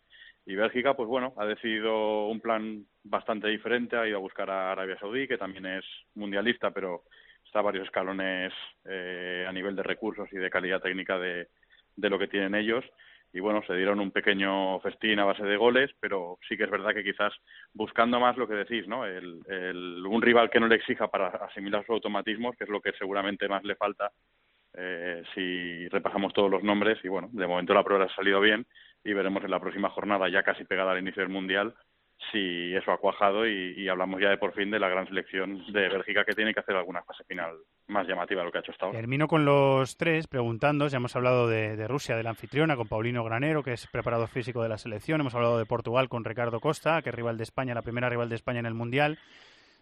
Y Bélgica, pues bueno, ha decidido un plan bastante diferente, ha ido a buscar a Arabia Saudí, que también es mundialista, pero está a varios escalones eh, a nivel de recursos y de calidad técnica de, de lo que tienen ellos y bueno, se dieron un pequeño festín a base de goles, pero sí que es verdad que quizás buscando más lo que decís, ¿no? El, el- un rival que no le exija para asimilar sus automatismos, que es lo que seguramente más le falta eh, si repasamos todos los nombres y bueno, de momento la prueba ha salido bien y veremos en la próxima jornada ya casi pegada al inicio del Mundial si eso ha cuajado y, hablamos ya de por fin de la gran selección de Bélgica que tiene que hacer alguna fase final más llamativa de lo que ha hecho hasta ahora. Termino con los tres preguntando. Ya hemos hablado de, de Rusia, de la anfitriona, con Paulino Granero, que es preparador físico de la selección. Hemos hablado de Portugal con Ricardo Costa, que es rival de España, la primera rival de España en el Mundial.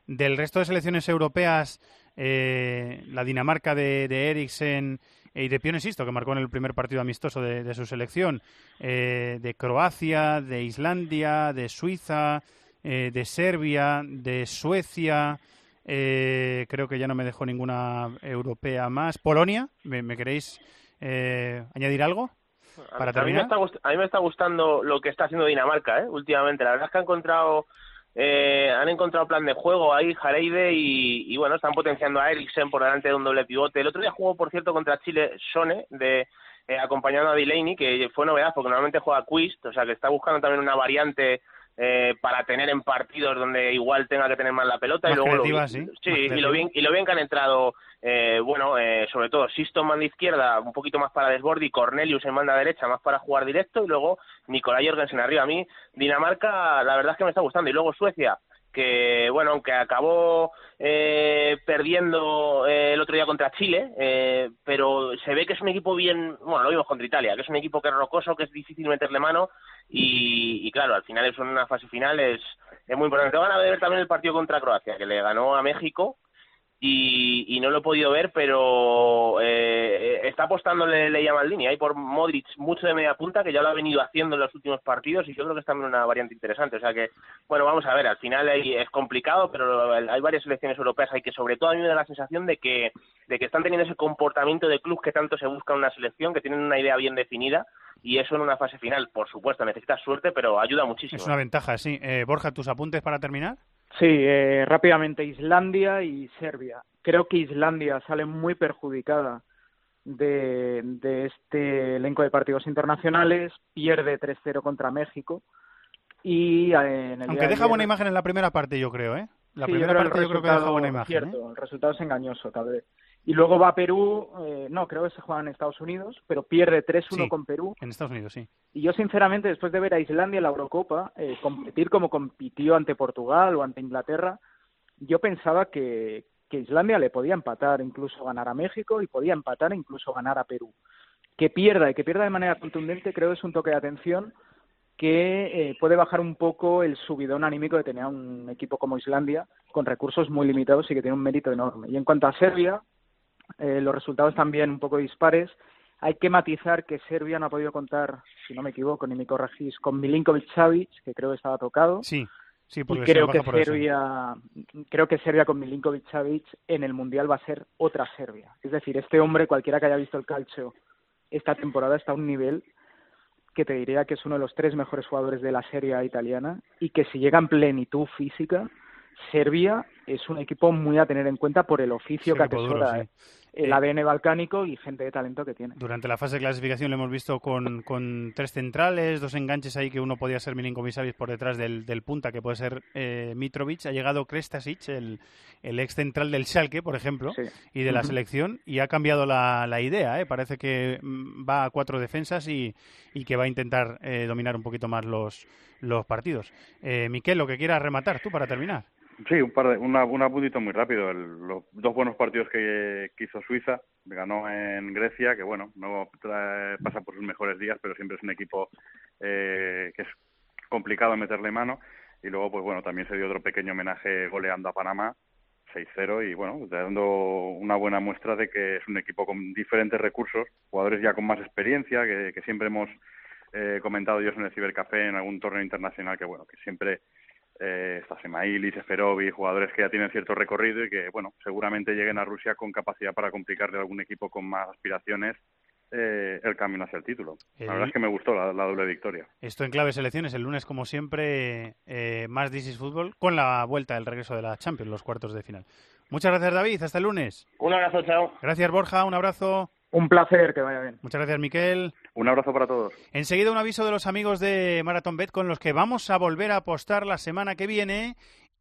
Del resto de selecciones europeas, eh, la Dinamarca de, de Eriksen y de Pione Sisto, que marcó en el primer partido amistoso de, de su selección, eh, de Croacia, de Islandia, de Suiza, eh, de Serbia, de Suecia. eh, creo que ya no me dejó ninguna europea más. Polonia, ¿me, me queréis eh, añadir algo? Para a, mí me terminar. está, a mí me está gustando lo que está haciendo Dinamarca, ¿eh? últimamente. La verdad es que ha encontrado eh, han encontrado plan de juego ahí, Jareide, y, y bueno, están potenciando a Eriksen por delante de un doble pivote. El otro día jugó, por cierto, contra Chile Sone, de, eh, acompañando a Delaney, que fue novedad porque normalmente juega Quist, o sea que está buscando también una variante eh, para tener en partidos donde igual tenga que tener más la pelota Más y luego lo, sí. y lo bien y lo bien que han entrado eh, bueno eh, sobre todo Siston manda izquierda un poquito más para desborde y Cornelius en banda derecha más para jugar directo y luego Nicolai Jorgensen arriba a mí Dinamarca la verdad es que me está gustando y luego Suecia que bueno aunque acabó eh, perdiendo eh, el otro día contra Chile eh, pero se ve que es un equipo bien bueno lo vimos contra Italia que es un equipo que es rocoso que es difícil meterle mano y, y claro al final en una fase final es, es muy importante. Ganas de ver también el partido contra Croacia que le ganó a México y, y no lo he podido ver, pero eh, está apostándole Leia Maldini. Hay por Modric mucho de media punta, que ya lo ha venido haciendo en los últimos partidos, y yo creo que es también una variante interesante. O sea que, bueno, vamos a ver, al final hay- es complicado, pero hay varias selecciones europeas hay que, sobre todo, a mí me da la sensación de que, de que están teniendo ese comportamiento de club que tanto se busca en una selección, que tienen una idea bien definida, y eso en una fase final, por supuesto, necesitas suerte, pero ayuda muchísimo. Es una ventaja, sí. Eh, Borja, ¿tus apuntes para terminar? Sí, eh, rápidamente Islandia y Serbia. Creo que Islandia sale muy perjudicada de, de este elenco de partidos internacionales, pierde 3-0 contra México y eh, en el Aunque de deja buena imagen en la primera parte, yo creo, ¿eh? La Sí, primera el parte yo creo que deja buena imagen. ¿eh? Cierto, el resultado es engañoso, tal vez. Y luego va a Perú, eh, no, creo que se juega en Estados Unidos, pero pierde 3-1 Sí. con Perú. En Estados Unidos, sí. Y yo, sinceramente, después de ver a Islandia en la Eurocopa, eh, competir como compitió ante Portugal o ante Inglaterra, yo pensaba que, que Islandia le podía empatar, incluso ganar a México y podía empatar e incluso ganar a Perú. Que pierda y que pierda de manera contundente, creo que es un toque de atención que eh, puede bajar un poco el subidón anímico de tener a un equipo como Islandia con recursos muy limitados y que tiene un mérito enorme. Y en cuanto a Serbia, eh, los resultados también un poco dispares. Hay que matizar que Serbia no ha podido contar, si no me equivoco, ni me corregís, con Milinkovic Savic, que creo que estaba tocado. Sí, sí, y porque se creo que por eso. Serbia, creo que Serbia con Milinkovic Savic en el mundial va a ser otra Serbia. Es decir, este hombre, cualquiera que haya visto el calcio esta temporada, está a un nivel que te diría que es uno de los tres mejores jugadores de la Serie A italiana y que si llega en plenitud física, Serbia es un equipo muy a tener en cuenta por el oficio Sí, que duro, atesora, sí. eh, el Eh, ADN balcánico y gente de talento que tiene. Durante la fase de clasificación lo hemos visto con, con tres centrales, dos enganches ahí que uno podía ser Milinkovic Savic por detrás del, del punta, que puede ser eh, Mitrovic. Ha llegado Krestasic, el, el ex central del Schalke, por ejemplo, y de la selección, y ha cambiado la, la idea. ¿eh? Parece que mm, va a cuatro defensas y, y que va a intentar eh, dominar un poquito más los, los partidos. Eh, Miquel, lo que quieras rematar tú para terminar. Sí, un par de, una, un apuntito muy rápido. El- los dos buenos partidos que, hizo Suiza, ganó en Grecia, que bueno, no trae- pasa por sus mejores días, pero siempre es un equipo eh, que es complicado meterle mano. Y luego, pues bueno, también se dio otro pequeño homenaje goleando a Panamá, 6-0, y bueno, dando una buena muestra de que es un equipo con diferentes recursos, jugadores ya con más experiencia, que, que siempre hemos eh, comentado yo en el Cibercafé en algún torneo internacional, que bueno, que siempre eh, está Semaili, Seferovic, jugadores que ya tienen cierto recorrido y que, bueno, seguramente lleguen a Rusia con capacidad para complicarle a algún equipo con más aspiraciones eh, el camino hacia el título. El- La verdad es que me gustó la, la doble victoria. Esto en clave selecciones, el lunes, como siempre, eh, más is Fútbol, con la vuelta del regreso de la Champions, los cuartos de final. Muchas gracias, David. Hasta el lunes. Un abrazo, chao. Gracias, Borja. Un abrazo. Un placer, que vaya bien. Muchas gracias, Miquel. Un abrazo para todos. Enseguida un aviso de los amigos de Marathon Bet con los que vamos a volver a apostar la semana que viene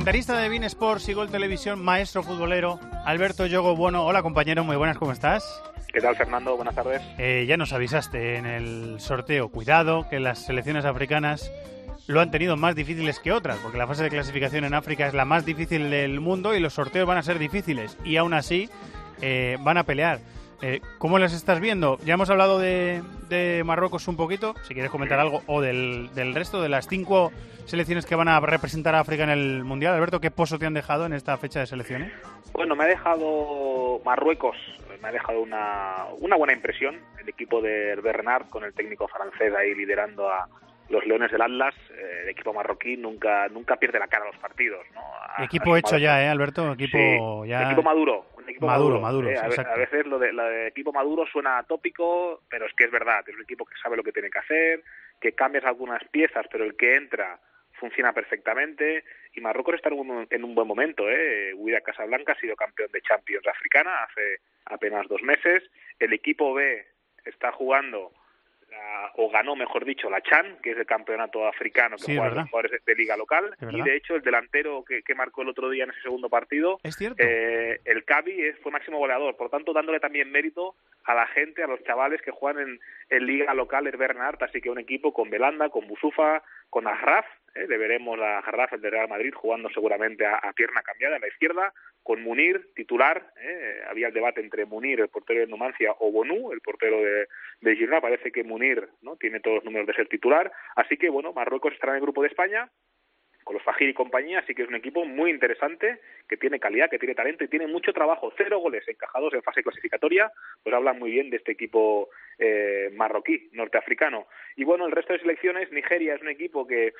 Comentarista de Bein Sports y Gol Televisión, maestro futbolero, Alberto Yogo Bueno. Hola, compañero, muy buenas, ¿cómo estás? ¿Qué tal, Fernando? Buenas tardes. Eh, ya nos avisaste en el sorteo. Cuidado, que las selecciones africanas lo han tenido más difíciles que otras, porque la fase de clasificación en África es la más difícil del mundo y los sorteos van a ser difíciles. Y aún así, eh, van a pelear. Eh, ¿Cómo las estás viendo? Ya hemos hablado de, de Marruecos un poquito, si quieres comentar algo, o del, del resto de las cinco selecciones que van a representar a África en el Mundial. Alberto, ¿qué pozo te han dejado en esta fecha de selecciones? Bueno, me ha dejado Marruecos, me ha dejado una, una buena impresión. El equipo de Bernard, con el técnico francés ahí liderando a los Leones del Atlas, eh, el equipo marroquí nunca nunca pierde la cara a los partidos. ¿no? Equipo hecho ya, ¿eh, Alberto? Equipo Sí, ya... equipo maduro. Equipo Maduro, maduro. maduro, eh, a, ve- exacto. a veces lo de, lo de equipo maduro suena tópico, pero es que es verdad. Es un equipo que sabe lo que tiene que hacer, que cambias algunas piezas, pero el que entra funciona perfectamente. Y Marruecos está en un, en un buen momento. ¿eh? Huida Casablanca ha sido campeón de Champions africana hace apenas dos meses. El equipo B está jugando la- o ganó, mejor dicho, la Chan, que es el campeonato africano que Sí, es juegan los jugadores de, de liga local. Es Y de hecho, el delantero que, que marcó el otro día en ese segundo partido, Es cierto. eh, el Cavi es, fue máximo goleador. Por tanto, dándole también mérito a la gente, a los chavales que juegan en, en liga local, el Bernard. Así que un equipo con Belanda, con Busufa, con Ajraf. ¿eh? Le veremos a Ajraf, el de Real Madrid, jugando seguramente a, a pierna cambiada en la izquierda, con Munir, titular. ¿eh? Había el debate entre Munir, el portero de Numancia, o Bonú, el portero de, de Girona. Parece que Munir no tiene todos los números de ser titular. Así que, bueno, Marruecos estará en el grupo de España con los Fajir y compañía, así que es un equipo muy interesante, que tiene calidad, que tiene talento y tiene mucho trabajo. Cero goles encajados en fase clasificatoria, pues hablan muy bien de este equipo eh, marroquí, norteafricano. Y bueno, el resto de selecciones, Nigeria es un equipo que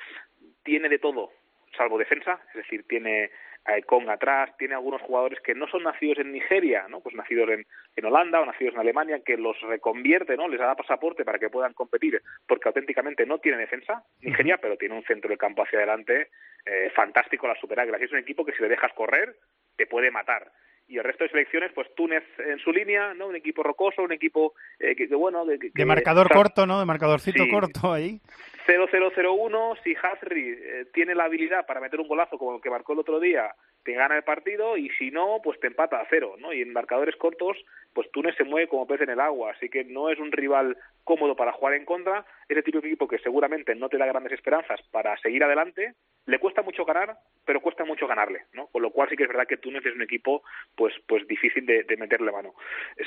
tiene de todo, salvo defensa, es decir, tiene a Ekong atrás, tiene algunos jugadores que no son nacidos en Nigeria, ¿no? Pues nacidos en, en Holanda o nacidos en Alemania, que los reconvierte, ¿no? Les da pasaporte para que puedan competir, porque auténticamente no tiene defensa Nigeria, pero tiene un centro de campo hacia adelante eh, fantástico las superáguilas. Y es un equipo que si le dejas correr, te puede matar. Y el resto de selecciones, pues Túnez en su línea, ¿no? Un equipo rocoso, un equipo eh, que, que, bueno... Que, que- De marcador corto, ¿no? De marcadorcito Sí. corto ahí. 0-0-0-1, si Hasri eh, tiene la habilidad para meter un golazo como el que marcó el otro día, te gana el partido y si no, pues te empata a cero, ¿no? Y en marcadores cortos, pues Túnez se mueve como pez en el agua, así que no es un rival cómodo para jugar en contra, ese tipo de equipo que seguramente no te da grandes esperanzas para seguir adelante, le cuesta mucho ganar, pero cuesta mucho ganarle, ¿no? Con lo cual sí que es verdad que Túnez es un equipo pues pues difícil de, de meterle mano.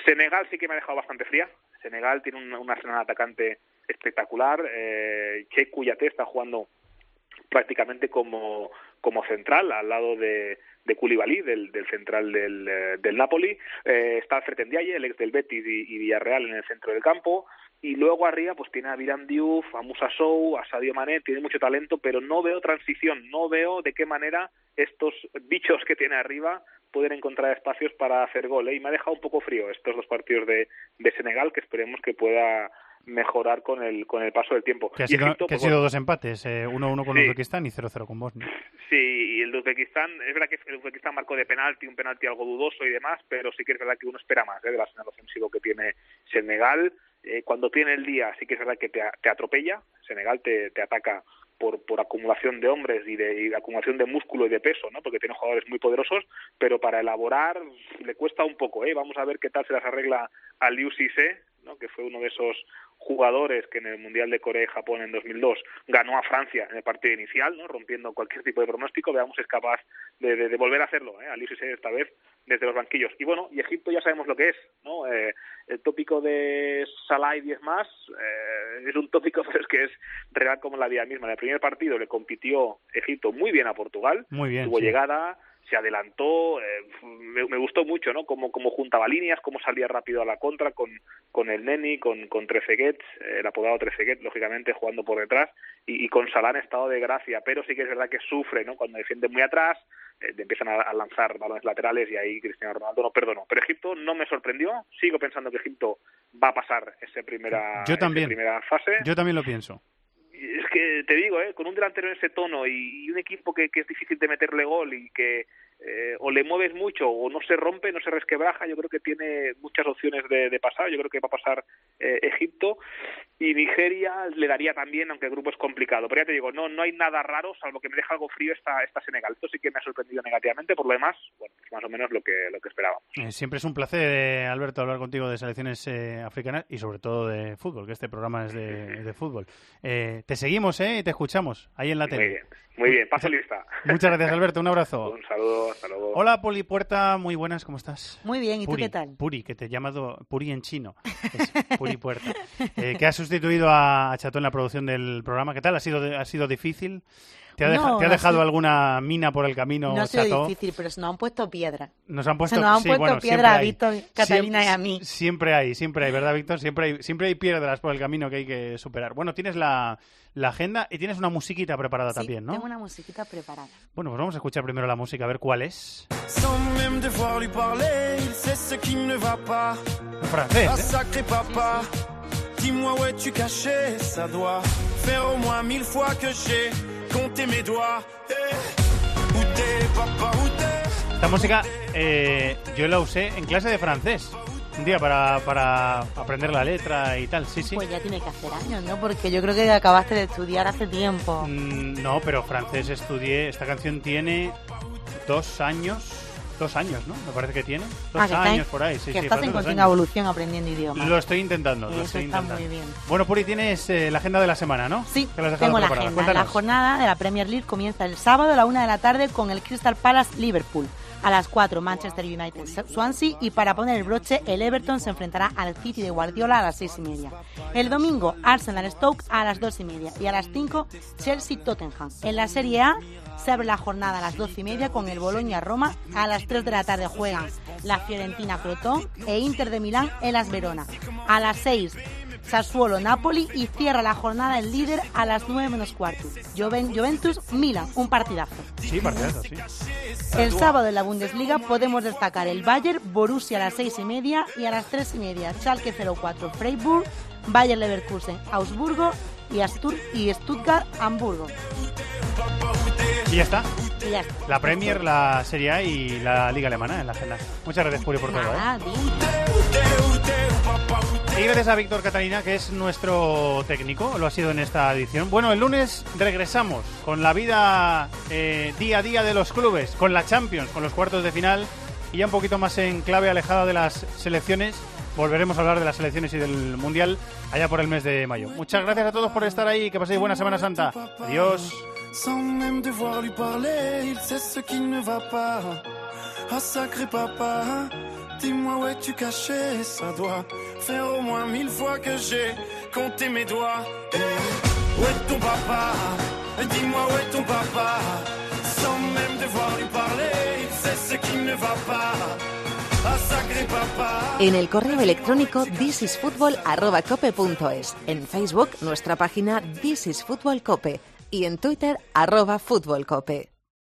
Senegal sí que me ha dejado bastante fría. Senegal tiene un, un arsenal atacante espectacular. Eh, Che Kouyaté está jugando prácticamente como, como central al lado de, de Koulibaly, del, del central del, eh, del Napoli. Eh, está Ndiaye, el ex del Betis y, Villarreal en el centro del campo. Y luego arriba pues tiene a Viram Diouf, a Musa Sow, a Sadio Mané, tiene mucho talento, pero no veo transición, no veo de qué manera estos bichos que tiene arriba pueden encontrar espacios para hacer gol. ¿eh? Y me ha dejado un poco frío estos dos partidos de, de Senegal, que esperemos que pueda mejorar con el, con el paso del tiempo. Que ha sido, Egipto, que ha pues, sido dos empates, eh, 1-1 con Sí. Uzbekistán y 0-0 con Bosnia. Sí, y el de Uzbekistán, es verdad que el Uzbekistán marcó de penalti, un penalti algo dudoso y demás, pero sí que es verdad que uno espera más ¿eh? del arsenal ofensivo que tiene Senegal. Eh, cuando tiene el día, sí que es verdad que te, te atropella, Senegal te, te ataca por, por acumulación de hombres y de y acumulación de músculo y de peso, ¿no? porque tiene jugadores muy poderosos, pero para elaborar le cuesta un poco. ¿eh? Vamos a ver qué tal se las arregla a Liu Cisse, ¿no? que fue uno de esos jugadores que en el Mundial de Corea y Japón en 2002 ganó a Francia en el partido inicial, ¿no? rompiendo cualquier tipo de pronóstico. Veamos si es capaz de, de- de volver a hacerlo, ¿eh? esta vez desde los banquillos. Y bueno, y Egipto ya sabemos lo que es. ¿no? Eh, el tópico de Salah y 10 más eh, es un tópico, pero es que es real como la vida misma. En el primer partido le compitió Egipto muy bien a Portugal, Muy bien, tuvo sí. llegada, se adelantó, eh, me, me gustó mucho, ¿no? Cómo, cómo juntaba líneas, cómo salía rápido a la contra con, con el Neni, con, con Trezeguet, eh, el apodado Trezeguet, lógicamente, jugando por detrás, y, y con Salah en estado de gracia, pero sí que es verdad que sufre, ¿no? Cuando defiende muy atrás, eh, empiezan a, a lanzar balones laterales y ahí Cristiano Ronaldo no perdonó. Pero Egipto no me sorprendió, sigo pensando que Egipto va a pasar esa primera, Yo esa también. primera fase. Yo también lo pienso. Es que te digo, ¿eh? con un delantero en ese tono y, un equipo que es difícil de meterle gol y que eh, o le mueves mucho o no se rompe, no se resquebraja, yo creo que tiene muchas opciones de, de pasar. Yo creo que va a pasar eh, Egipto y Nigeria le daría también, aunque el grupo es complicado. Pero ya te digo, no no hay nada raro, salvo que me deja algo frío esta, esta Senegal. Esto sí que me ha sorprendido negativamente. Por lo demás, bueno, pues más o menos lo que, lo que esperábamos. Eh, siempre es un placer, eh, Alberto, hablar contigo de selecciones eh, africanas y sobre todo de fútbol, que este programa es de, de fútbol. Eh, te seguimos eh, y te escuchamos ahí en la Muy tele. bien, muy bien. Paso lista. Muchas gracias, Alberto. Un abrazo. Un saludo. Hasta luego. Hola, Poli Puerta, muy buenas, ¿cómo estás? Muy bien, ¿y tú Puri, qué tal? Puri, que te he llamado Puri en chino. Es Puri Puerta. Eh, que has sustituido a Chato en la producción del programa. ¿Qué tal? ¿Ha sido, ha sido difícil? ¿Te ha, deja- No, te ha dejado alguna mina por el camino, No ha sido difícil, pero se nos han puesto piedra. Nos han puesto, Se nos han sí, puesto bueno, piedra siempre a hay. Víctor, Catalina Siempre- y a mí. Siempre hay, siempre hay, ¿verdad, Víctor? Siempre hay, siempre hay piedras por el camino que hay que superar. Bueno, tienes la, la agenda y tienes una musiquita preparada Sí, también, ¿no? tengo una musiquita preparada. Bueno, pues vamos a escuchar primero la música, a ver cuál es. Francés, Ah, ¿eh? dis-moi où es-tu caché Ça doit faire au moins mille fois que j'ai compté mes doigts. Eh, où t'es, papa, où t'es Esta música eh, yo la usé en clase de francés. Un día para, para aprender la letra y tal, sí, sí. Pues ya tiene que hacer años, ¿no? Porque yo creo que acabaste de estudiar hace tiempo. Mm, No, pero francés estudié. Esta canción tiene dos años. Dos años, ¿no? Me parece que tiene. Dos Ah, que estás en- años por ahí, sí, que sí. estás en dos continua evolución aprendiendo idiomas. Lo estoy intentando, lo Eso estoy está intentando. muy bien. Bueno, Puri, tienes eh, la agenda de la semana, ¿no? Sí, Que has Tengo la preparada. agenda. La jornada de la Premier League comienza el sábado a la una de la tarde con el Crystal Palace Liverpool. A las 4 Manchester United Swansea y para poner el broche el Everton se enfrentará al City de Guardiola a las 6 y media. El domingo Arsenal Stoke a las 2 y media y a las 5 Chelsea Tottenham. En la Serie A se abre la jornada a las 12 y media con el Boloña Roma. A las 3 de la tarde juegan la Fiorentina Crotón e Inter de Milán Elas Verona. A las 6 Sassuolo Napoli y cierra la jornada el líder a las 9 menos cuarto. Juven- Juventus Milan, un partidazo. Sí, partidazo, sí. El sábado en la Bundesliga podemos destacar el Bayern Borussia a las 6 y media y a las 3 y media Schalke 04 Freiburg, Bayern Leverkusen Augsburgo y, Astur y Stuttgart Hamburgo. Y ya está. Y ya está. La Premier, la Serie A y la Liga Alemana en la agenda. Muchas gracias, Puri, por todo. ¿eh? Nada. Y gracias a Víctor Catalina, que es nuestro técnico, lo ha sido en esta edición. Bueno, el lunes regresamos con la vida eh, día a día de los clubes, con la Champions, con los cuartos de final y ya un poquito más en clave alejada de las selecciones. Volveremos a hablar de las selecciones y del Mundial allá por el mes de mayo. Muchas gracias a todos por estar ahí, que paséis buena Semana Santa. Adiós. Sans même devoir lui parler, il sait ce qui ne va pas. Ah sacré papa, dis-moi où es-tu caché? Ça doit faire au moins mille fois que j'ai compté mes doigts. Eh, où est ton papa? Dis-moi où est ton papa? Sans même devoir lui parler, il sait ce qui ne va pas. Ah. En el correo electrónico thisisfutbol@cope.es, en Facebook nuestra página This is Fútbol Cope y en Twitter arroba Fútbol Cope.